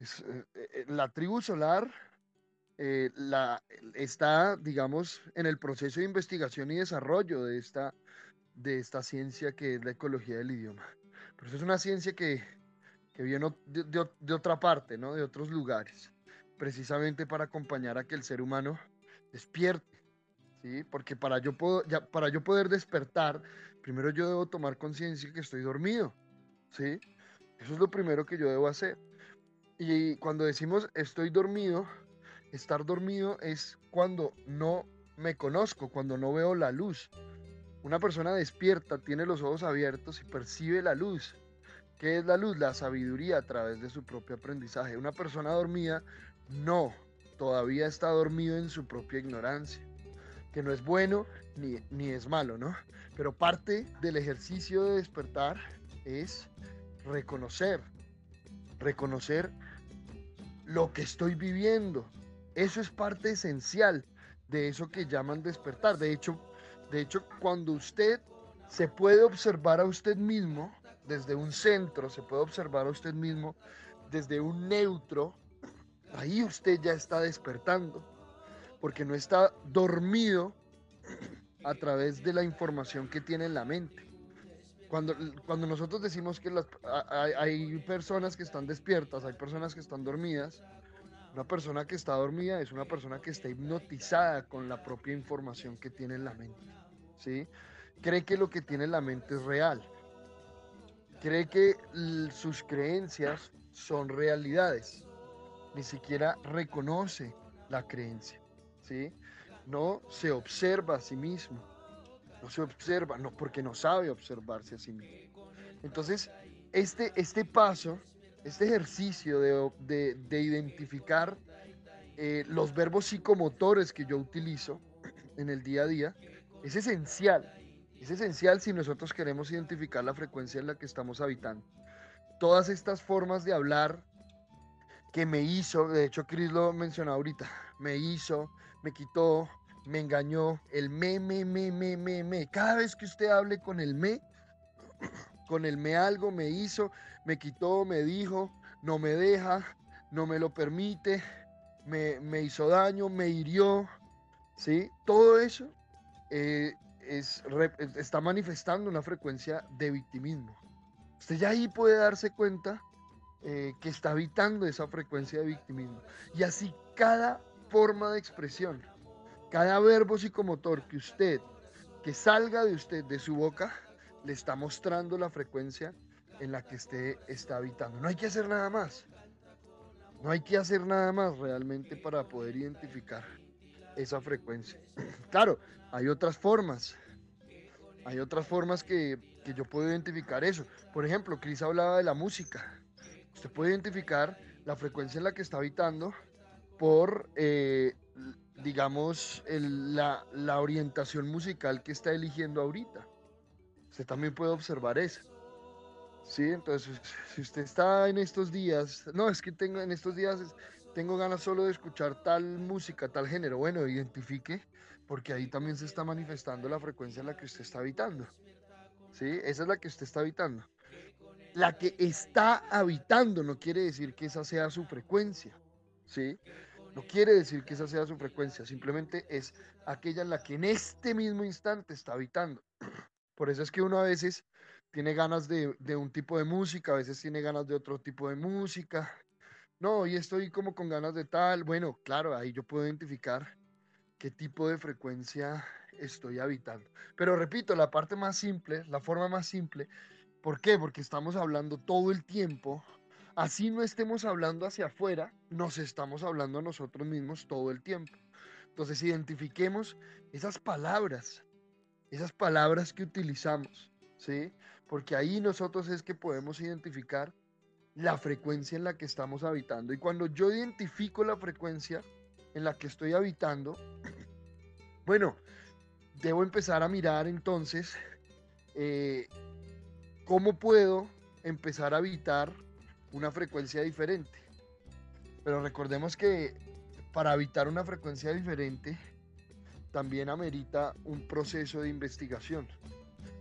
Eh, eh, la tribu solar eh, la, está, digamos, en el proceso de investigación y desarrollo de esta, de esta ciencia que es la ecología del idioma. Pero eso es una ciencia que, que viene de, de, otra parte, ¿no? De otros lugares, precisamente para acompañar a que el ser humano despierte, ¿sí? Porque para yo, puedo, ya, para yo poder despertar, primero yo debo tomar conciencia que estoy dormido, ¿sí? Eso es lo primero que yo debo hacer. Y cuando decimos estoy dormido, estar dormido es cuando no me conozco, cuando no veo la luz. Una persona despierta, tiene los ojos abiertos y percibe la luz. ¿Qué es la luz? La sabiduría a través de su propio aprendizaje. Una persona dormida no, todavía está dormido en su propia ignorancia, que no es bueno ni, ni es malo, ¿no? Pero parte del ejercicio de despertar es reconocer, reconocer lo que estoy viviendo. Eso es parte esencial de eso que llaman despertar. De hecho, de hecho, cuando usted se puede observar a usted mismo desde un centro, se puede observar a usted mismo desde un neutro, ahí usted ya está despertando, porque no está dormido a través de la información que tiene en la mente. Cuando, nosotros decimos que hay, personas que están despiertas, hay personas que están dormidas, una persona que está dormida es una persona que está hipnotizada con la propia información que tiene en la mente. ¿sí? Cree que lo que tiene en la mente es real. Cree que sus creencias son realidades. Ni siquiera reconoce la creencia. ¿sí? No se observa a sí mismo no se observa, no, porque no sabe observarse a sí mismo. Entonces, este, este paso, este ejercicio de, de, identificar eh, los verbos psicomotores que yo utilizo en el día a día, es esencial. Es esencial si nosotros queremos identificar la frecuencia en la que estamos habitando. Todas estas formas de hablar que me hizo, de hecho Chris lo mencionó ahorita, me hizo, me quitó, me engañó, el me, me, me, me, me, me. Cada vez que usted hable con el me, con el me algo, me hizo, me quitó, me dijo, no me deja, no me lo permite, me, hizo daño, me hirió, ¿sí? Todo eso eh, es, está manifestando una frecuencia de victimismo. Usted ya ahí puede darse cuenta eh, que está habitando esa frecuencia de victimismo. Y así cada forma de expresión cada verbo psicomotor que usted, que salga de usted, de su boca, le está mostrando la frecuencia en la que usted está habitando. No hay que hacer nada más. No hay que hacer nada más realmente para poder identificar esa frecuencia. Claro, hay otras formas. Hay otras formas que, yo puedo identificar eso. Por ejemplo, Cris hablaba de la música. Usted puede identificar la frecuencia en la que está habitando por eh, digamos, la, orientación musical que está eligiendo ahorita. Usted también puede observar eso. Sí, entonces, si usted está en estos días, no, es que tengo en estos días, tengo ganas solo de escuchar tal música, tal género, bueno, identifique, porque ahí también se está manifestando la frecuencia en la que usted está habitando. ¿Sí? Esa es la que usted está habitando. La que está habitando no quiere decir que esa sea su frecuencia. ¿Sí? No quiere decir que esa sea su frecuencia, simplemente es aquella en la que en este mismo instante está habitando. Por eso es que uno a veces tiene ganas de, un tipo de música, a veces tiene ganas de otro tipo de música. No, y estoy como con ganas de tal. Bueno, claro, ahí yo puedo identificar qué tipo de frecuencia estoy habitando. Pero repito, la parte más simple, la forma más simple, ¿por qué? Porque estamos hablando todo el tiempo Así no estemos hablando hacia afuera, nos estamos hablando a nosotros mismos todo el tiempo. Entonces identifiquemos esas palabras, esas palabras que utilizamos, ¿sí? Porque ahí nosotros es que podemos identificar la frecuencia en la que estamos habitando. Y cuando yo identifico la frecuencia en la que estoy habitando, bueno, debo empezar a mirar entonces eh, cómo puedo empezar a habitar una frecuencia diferente. Pero recordemos que para habitar una frecuencia diferente también amerita un proceso de investigación,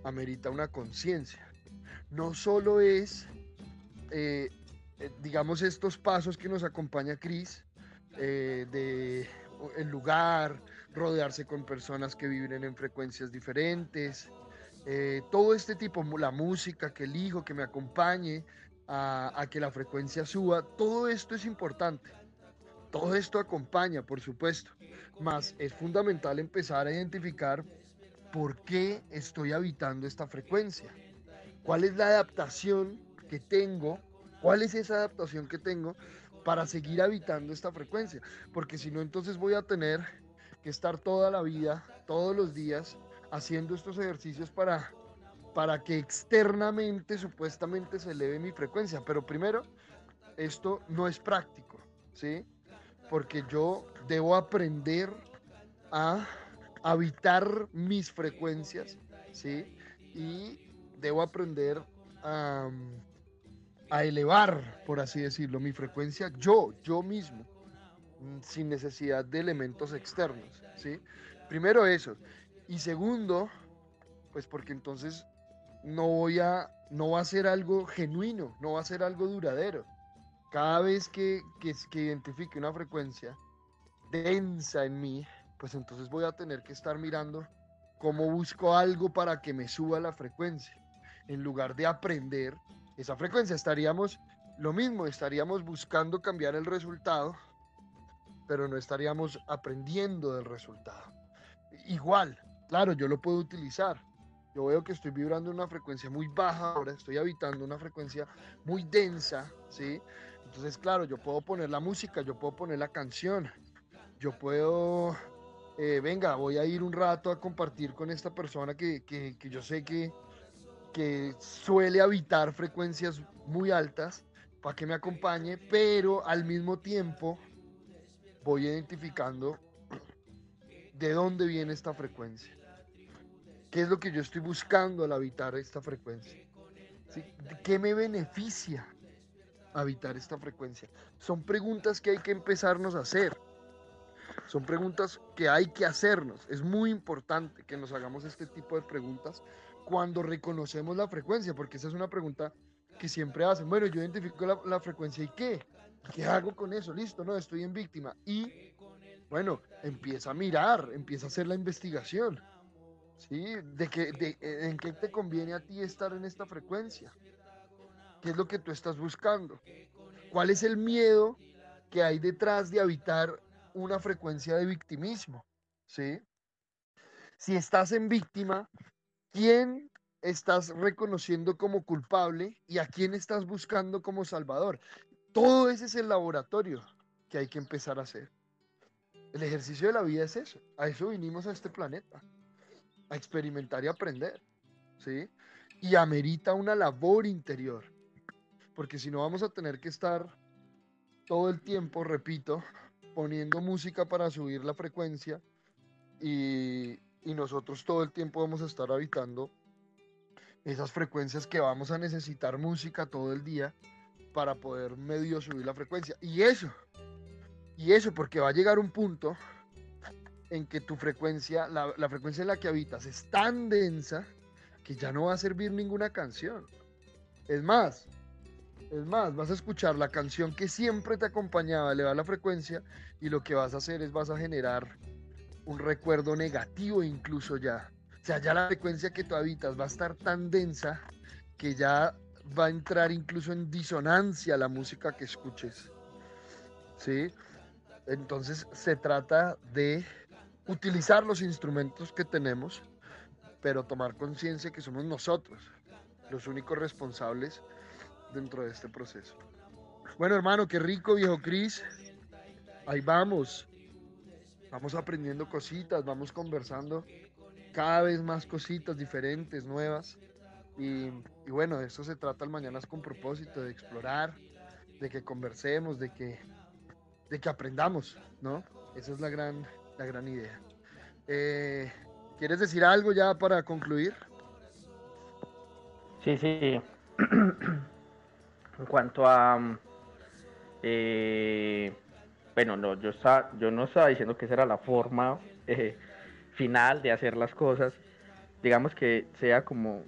amerita una conciencia. No solo es, eh, eh, digamos, estos pasos que nos acompaña Cris, de el lugar, rodearse con personas que viven en frecuencias diferentes, eh, todo este tipo, la música que elijo, que me acompañe a, que la frecuencia suba, todo esto es importante. Todo esto acompaña, por supuesto, más es fundamental empezar a identificar por qué estoy habitando esta frecuencia, cuál es la adaptación que tengo, cuál es esa adaptación que tengo para seguir habitando esta frecuencia, porque si no, entonces voy a tener que estar toda la vida, todos los días, haciendo estos ejercicios para, para que externamente, supuestamente, se eleve mi frecuencia. Pero primero, esto no es práctico, ¿sí? Porque yo debo aprender a habitar mis frecuencias, ¿sí? Y debo aprender a, elevar, por así decirlo, mi frecuencia yo, yo mismo. Mm, sin necesidad de elementos externos, ¿sí? Primero eso. Y segundo, pues porque entonces no voy a, no va a ser algo genuino, no va a ser algo duradero. Cada vez que, que, que identifique una frecuencia densa en mí, pues entonces voy a tener que estar mirando cómo busco algo para que me suba la frecuencia. En lugar de aprender esa frecuencia, estaríamos lo mismo, estaríamos buscando cambiar el resultado pero no estaríamos aprendiendo del resultado. Igual, claro, yo lo puedo utilizar. Yo veo que estoy vibrando en una frecuencia muy baja, ahora estoy habitando una frecuencia muy densa, ¿sí? Entonces, claro, yo puedo poner la música, yo puedo poner la canción, yo puedo, eh, venga, voy a ir un rato a compartir con esta persona que, que, que yo sé que, que suele habitar frecuencias muy altas para que me acompañe, pero al mismo tiempo voy identificando de dónde viene esta frecuencia. ¿Qué es lo que yo estoy buscando al habitar esta frecuencia? ¿Qué me beneficia habitar esta frecuencia? Son preguntas que hay que empezarnos a hacer. Son preguntas que hay que hacernos. Es muy importante que nos hagamos este tipo de preguntas cuando reconocemos la frecuencia, porque esa es una pregunta que siempre hacen. Bueno, yo identifico la, la frecuencia y qué. ¿Qué hago con eso? Listo, no, estoy en víctima. Y bueno, empieza a mirar, empieza a hacer la investigación. ¿Sí? De que, de, ¿En qué te conviene a ti estar en esta frecuencia? ¿Qué es lo que tú estás buscando? ¿Cuál es el miedo que hay detrás de habitar una frecuencia de victimismo? ¿Sí? Si estás en víctima, ¿quién estás reconociendo como culpable y a quién estás buscando como salvador? Todo ese es el laboratorio que hay que empezar a hacer. El ejercicio de la vida es eso. A eso vinimos a este planeta. A experimentar y aprender. ¿Sí? Y amerita una labor interior. Porque si no vamos a tener que estar todo el tiempo, repito, poniendo música para subir la frecuencia y, y nosotros todo el tiempo vamos a estar habitando esas frecuencias que vamos a necesitar música todo el día para poder medio subir la frecuencia. Y eso, y eso porque va a llegar un punto en que tu frecuencia, la, la, frecuencia en la que habitas es tan densa que ya no va a servir ninguna canción. Es más, es más, vas a escuchar la canción que siempre te acompañaba, elevar la frecuencia y lo que vas a hacer es vas a generar un recuerdo negativo incluso ya. O sea, ya la frecuencia que tú habitas va a estar tan densa que ya va a entrar incluso en disonancia la música que escuches. ¿Sí? Entonces se trata de utilizar los instrumentos que tenemos, pero tomar conciencia que somos nosotros los únicos responsables dentro de este proceso. Bueno, hermano, qué rico, viejo Cris. Ahí vamos. Vamos aprendiendo cositas, vamos conversando cada vez más cositas diferentes, nuevas. Y, bueno, de eso se trata el Mañanas con propósito, de explorar, de que conversemos, de que, de que aprendamos, ¿no? Esa es la gran, la gran idea. Eh, ¿Quieres decir algo ya para concluir? Sí, sí. en cuanto a... Eh, bueno, no, yo, yo no estaba diciendo que esa era la forma eh, final de hacer las cosas. Digamos que sea como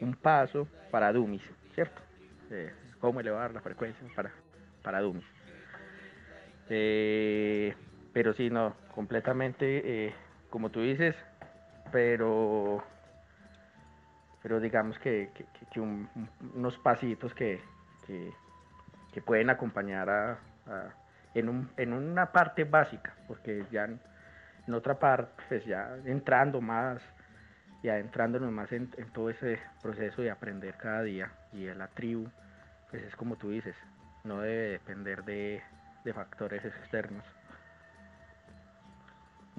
un paso para Dummies, ¿cierto? Eh, cómo elevar la frecuencia para, para Dummies. Pero sí, no, completamente, como tú dices, pero pero digamos que, unos pasitos que, que, pueden acompañar a, en, un, en, una parte básica, porque ya en, otra parte, pues ya entrando más, ya entrándonos más en, todo ese proceso de aprender cada día y de la tribu, pues es como tú dices, no debe depender de, de factores externos.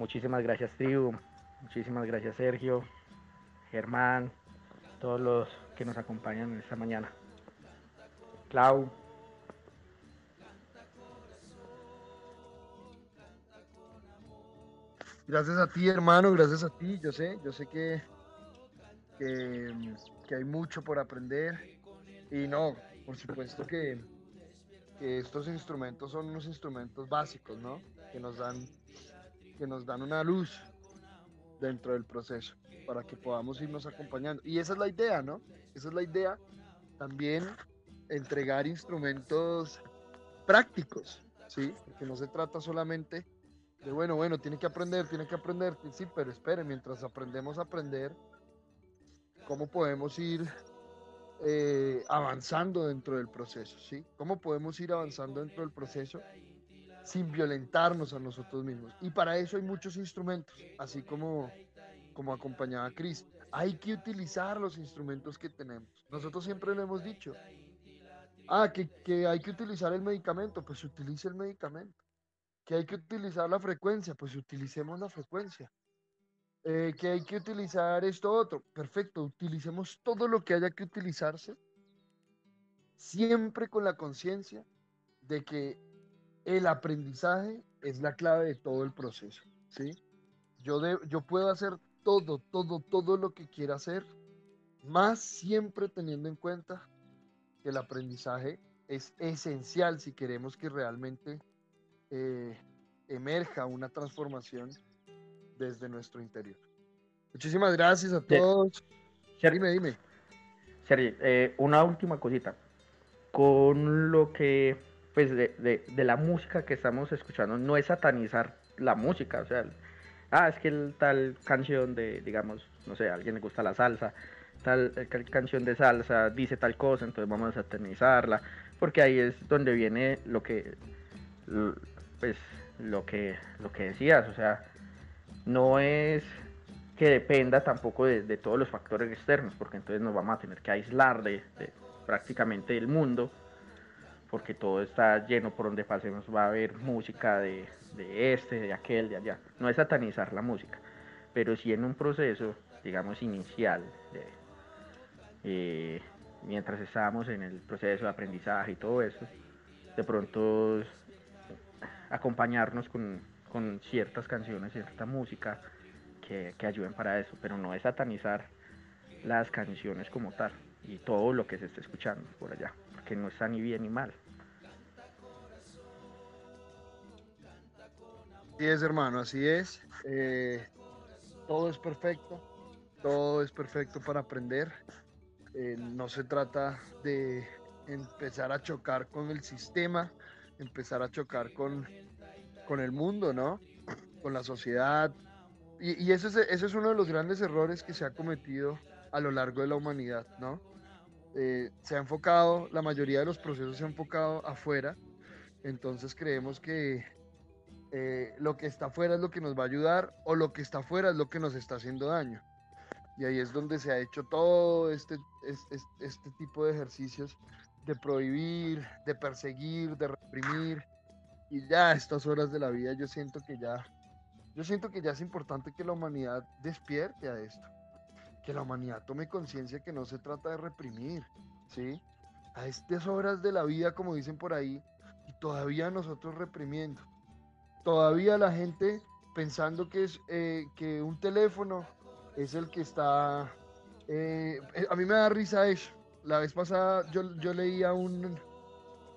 Muchísimas gracias tribu, muchísimas gracias Sergio, Germán, todos los que nos acompañan en esta mañana. Clau. Gracias a ti, hermano, gracias a ti. Yo sé, yo sé que, que, hay mucho por aprender. Y no, por supuesto que, que estos instrumentos son unos instrumentos básicos, ¿no? Que nos dan, que nos dan una luz dentro del proceso para que podamos irnos acompañando. Y esa es la idea, ¿no? Esa es la idea. También entregar instrumentos prácticos, ¿sí? Porque no se trata solamente de, bueno, bueno, tiene que aprender, tiene que aprender, sí, pero espere, mientras aprendemos a aprender, ¿cómo podemos ir eh, avanzando dentro del proceso, ¿sí? ¿Cómo podemos ir avanzando dentro del proceso sin violentarnos a nosotros mismos? Y para eso hay muchos instrumentos, así como como acompañaba Cris. Hay que utilizar los instrumentos que tenemos. Nosotros siempre lo hemos dicho. Ah, que, que hay que utilizar el medicamento, pues utilice el medicamento. Que hay que utilizar la frecuencia, pues utilicemos la frecuencia. Eh, que hay que utilizar esto otro, perfecto, utilicemos todo lo que haya que utilizarse, siempre con la conciencia de que el aprendizaje es la clave de todo el proceso, ¿sí? Yo, de, yo puedo hacer todo, todo, todo lo que quiera hacer, más siempre teniendo en cuenta que el aprendizaje es esencial si queremos que realmente eh, emerja una transformación desde nuestro interior. Muchísimas gracias a todos. dime, dime. Sergi, eh, una última cosita. Con lo que, pues, de, de, la música que estamos escuchando, no es satanizar la música, o sea, ah, es que el, tal canción de, digamos, no sé, a alguien le gusta la salsa, tal, canción de salsa dice tal cosa, entonces vamos a satanizarla, porque ahí es donde viene lo que, pues, lo que, lo que decías, o sea, no es que dependa tampoco de, todos los factores externos, porque entonces nos vamos a tener que aislar de, de prácticamente del mundo porque todo está lleno por donde pasemos, va a haber música de, este, de aquel, de allá. No es satanizar la música, pero sí en un proceso, digamos, inicial, eh, mientras estábamos en el proceso de aprendizaje y todo eso, de pronto acompañarnos con, ciertas canciones, cierta música que, que ayuden para eso, pero no es satanizar las canciones como tal y todo lo que se está escuchando por allá, porque no está ni bien ni mal. Así es, hermano, así es. Eh, todo es perfecto, todo es perfecto para aprender. Eh, no se trata de empezar a chocar con el sistema, empezar a chocar con, con el mundo, ¿no? Con la sociedad. Y, y ese, es, ese, es, uno de los grandes errores que se ha cometido a lo largo de la humanidad, ¿no? Eh, se ha enfocado, la mayoría de los procesos se ha enfocado afuera, entonces creemos que eh, lo que está afuera es lo que nos va a ayudar o lo que está afuera es lo que nos está haciendo daño. Y ahí es donde se ha hecho todo este, este, tipo de ejercicios de prohibir, de perseguir, de reprimir. Y ya a estas horas de la vida yo siento que ya, yo siento que ya es importante que la humanidad despierte a esto. Que la humanidad tome conciencia que no se trata de reprimir, ¿sí? A estas horas de la vida, como dicen por ahí, y todavía nosotros reprimiendo todavía la gente pensando que es eh, que un teléfono es el que está... eh, eh, a mí me da risa eso. La vez pasada yo, yo leía un,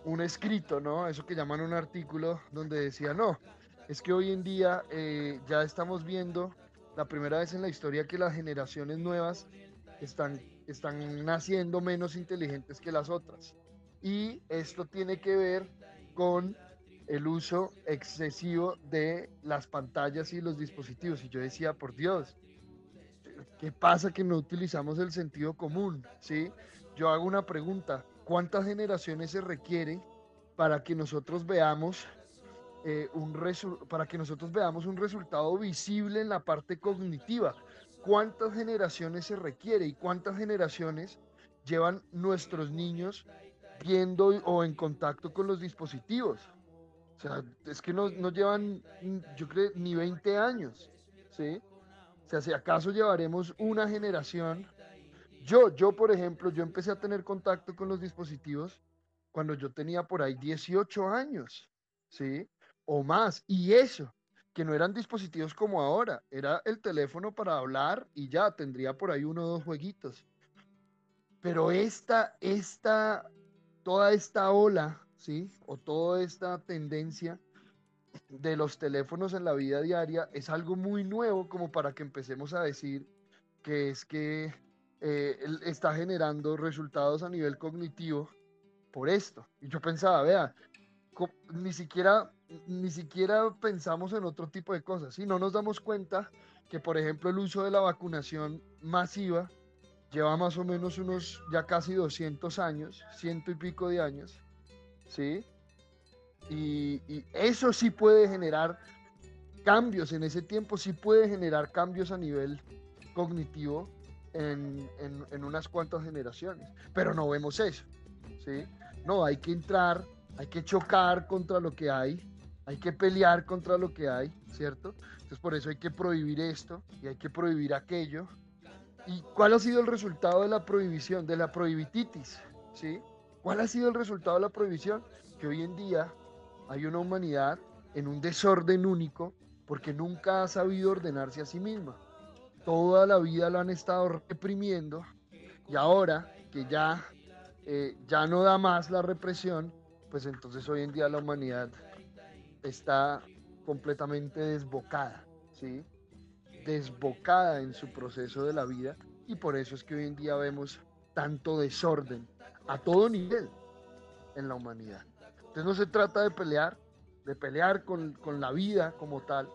un escrito, ¿no? Eso que llaman un artículo donde decía, no, es que hoy en día ya estamos viendo la primera vez en la historia que las generaciones nuevas están, están naciendo menos inteligentes que las otras. Y esto tiene que ver con el uso excesivo de las pantallas y los dispositivos. Y yo decía, por Dios, ¿qué pasa que no utilizamos el sentido común? ¿Sí? Yo hago una pregunta, ¿cuántas generaciones se requiere para que nosotros veamos eh, un para que nosotros veamos un resultado visible en la parte cognitiva? ¿Cuántas generaciones se requiere y cuántas generaciones llevan nuestros niños viendo o en contacto con los dispositivos? O sea, es que no, no llevan, yo creo, ni 20 años, ¿sí? O sea, si acaso llevaremos una generación. Yo, yo, por ejemplo, yo empecé a tener contacto con los dispositivos cuando yo tenía por ahí 18 años, ¿sí? O más. Y eso, que no eran dispositivos como ahora, era el teléfono para hablar y ya tendría por ahí uno o dos jueguitos. Pero esta, esta, toda esta ola, ¿sí? O toda esta tendencia de los teléfonos en la vida diaria es algo muy nuevo como para que empecemos a decir que es que eh, está generando resultados a nivel cognitivo por esto. Y yo pensaba, vea, ni siquiera, ni siquiera pensamos en otro tipo de cosas, ¿sí? No nos damos cuenta que, por ejemplo, el uso de la vacunación masiva lleva más o menos unos ya casi 200 años, ciento y pico de años, ¿sí? Y, eso sí puede generar cambios en ese tiempo, sí puede generar cambios a nivel cognitivo en- en unas cuantas generaciones, pero no vemos eso, ¿sí? No, hay que entrar, hay que chocar contra lo que hay, hay que pelear contra lo que hay, ¿cierto? Entonces por eso hay que prohibir esto y hay que prohibir aquello. ¿Y cuál ha sido el resultado de la prohibición, de la prohibititis? ¿Sí? ¿Cuál ha sido el resultado de la prohibición? Que hoy en día hay una humanidad en un desorden único porque nunca ha sabido ordenarse a sí misma. Toda la vida lo han estado reprimiendo y ahora que ya, eh, ya no da más la represión, pues entonces hoy en día la humanidad está completamente desbocada, ¿sí? Desbocada en su proceso de la vida y por eso es que hoy en día vemos tanto desorden a todo nivel en la humanidad. Entonces no se trata de pelear, de pelear con, con la vida como tal,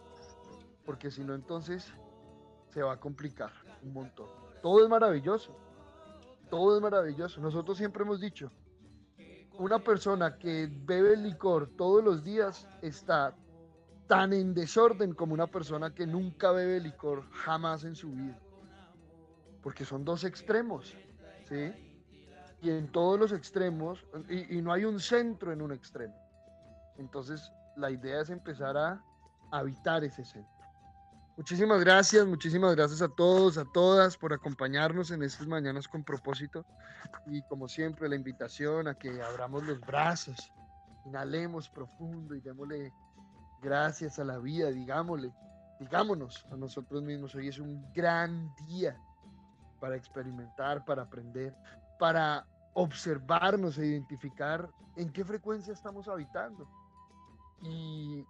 porque si no entonces se va a complicar un montón. Todo es maravilloso, todo es maravilloso. Nosotros siempre hemos dicho, una persona que bebe licor todos los días está tan en desorden como una persona que nunca bebe licor jamás en su vida. Porque son dos extremos, ¿sí? Y en todos los extremos, y, y no hay un centro en un extremo. Entonces, la idea es empezar a habitar ese centro. Muchísimas gracias, muchísimas gracias a todos, a todas por acompañarnos en estas mañanas con propósito. Y como siempre, la invitación a que abramos los brazos, inhalemos profundo y démosle gracias a la vida, digámosle, digámonos a nosotros mismos, hoy es un gran día para experimentar, para aprender, para observarnos e identificar en qué frecuencia estamos habitando y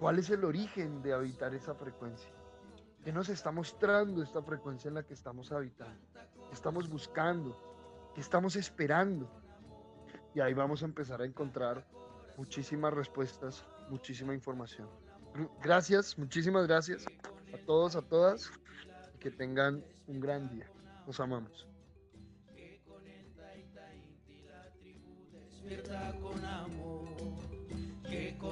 cuál es el origen de habitar esa frecuencia. ¿Qué nos está mostrando esta frecuencia en la que estamos habitando? ¿Qué estamos buscando? ¿Qué estamos esperando? Y ahí vamos a empezar a encontrar muchísimas respuestas, muchísima información. Gr- Gracias, muchísimas gracias a todos, a todas, y que tengan un gran día. Los amamos.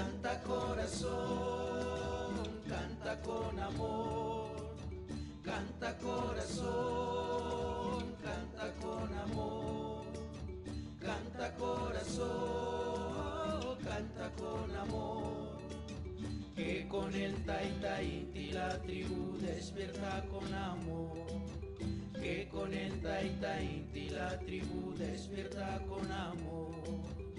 Canta corazón, canta con amor, canta corazón, canta con amor, canta corazón, canta con amor, que con el taita inti la tribu despierta con amor, que con el taita inti la tribu despierta con amor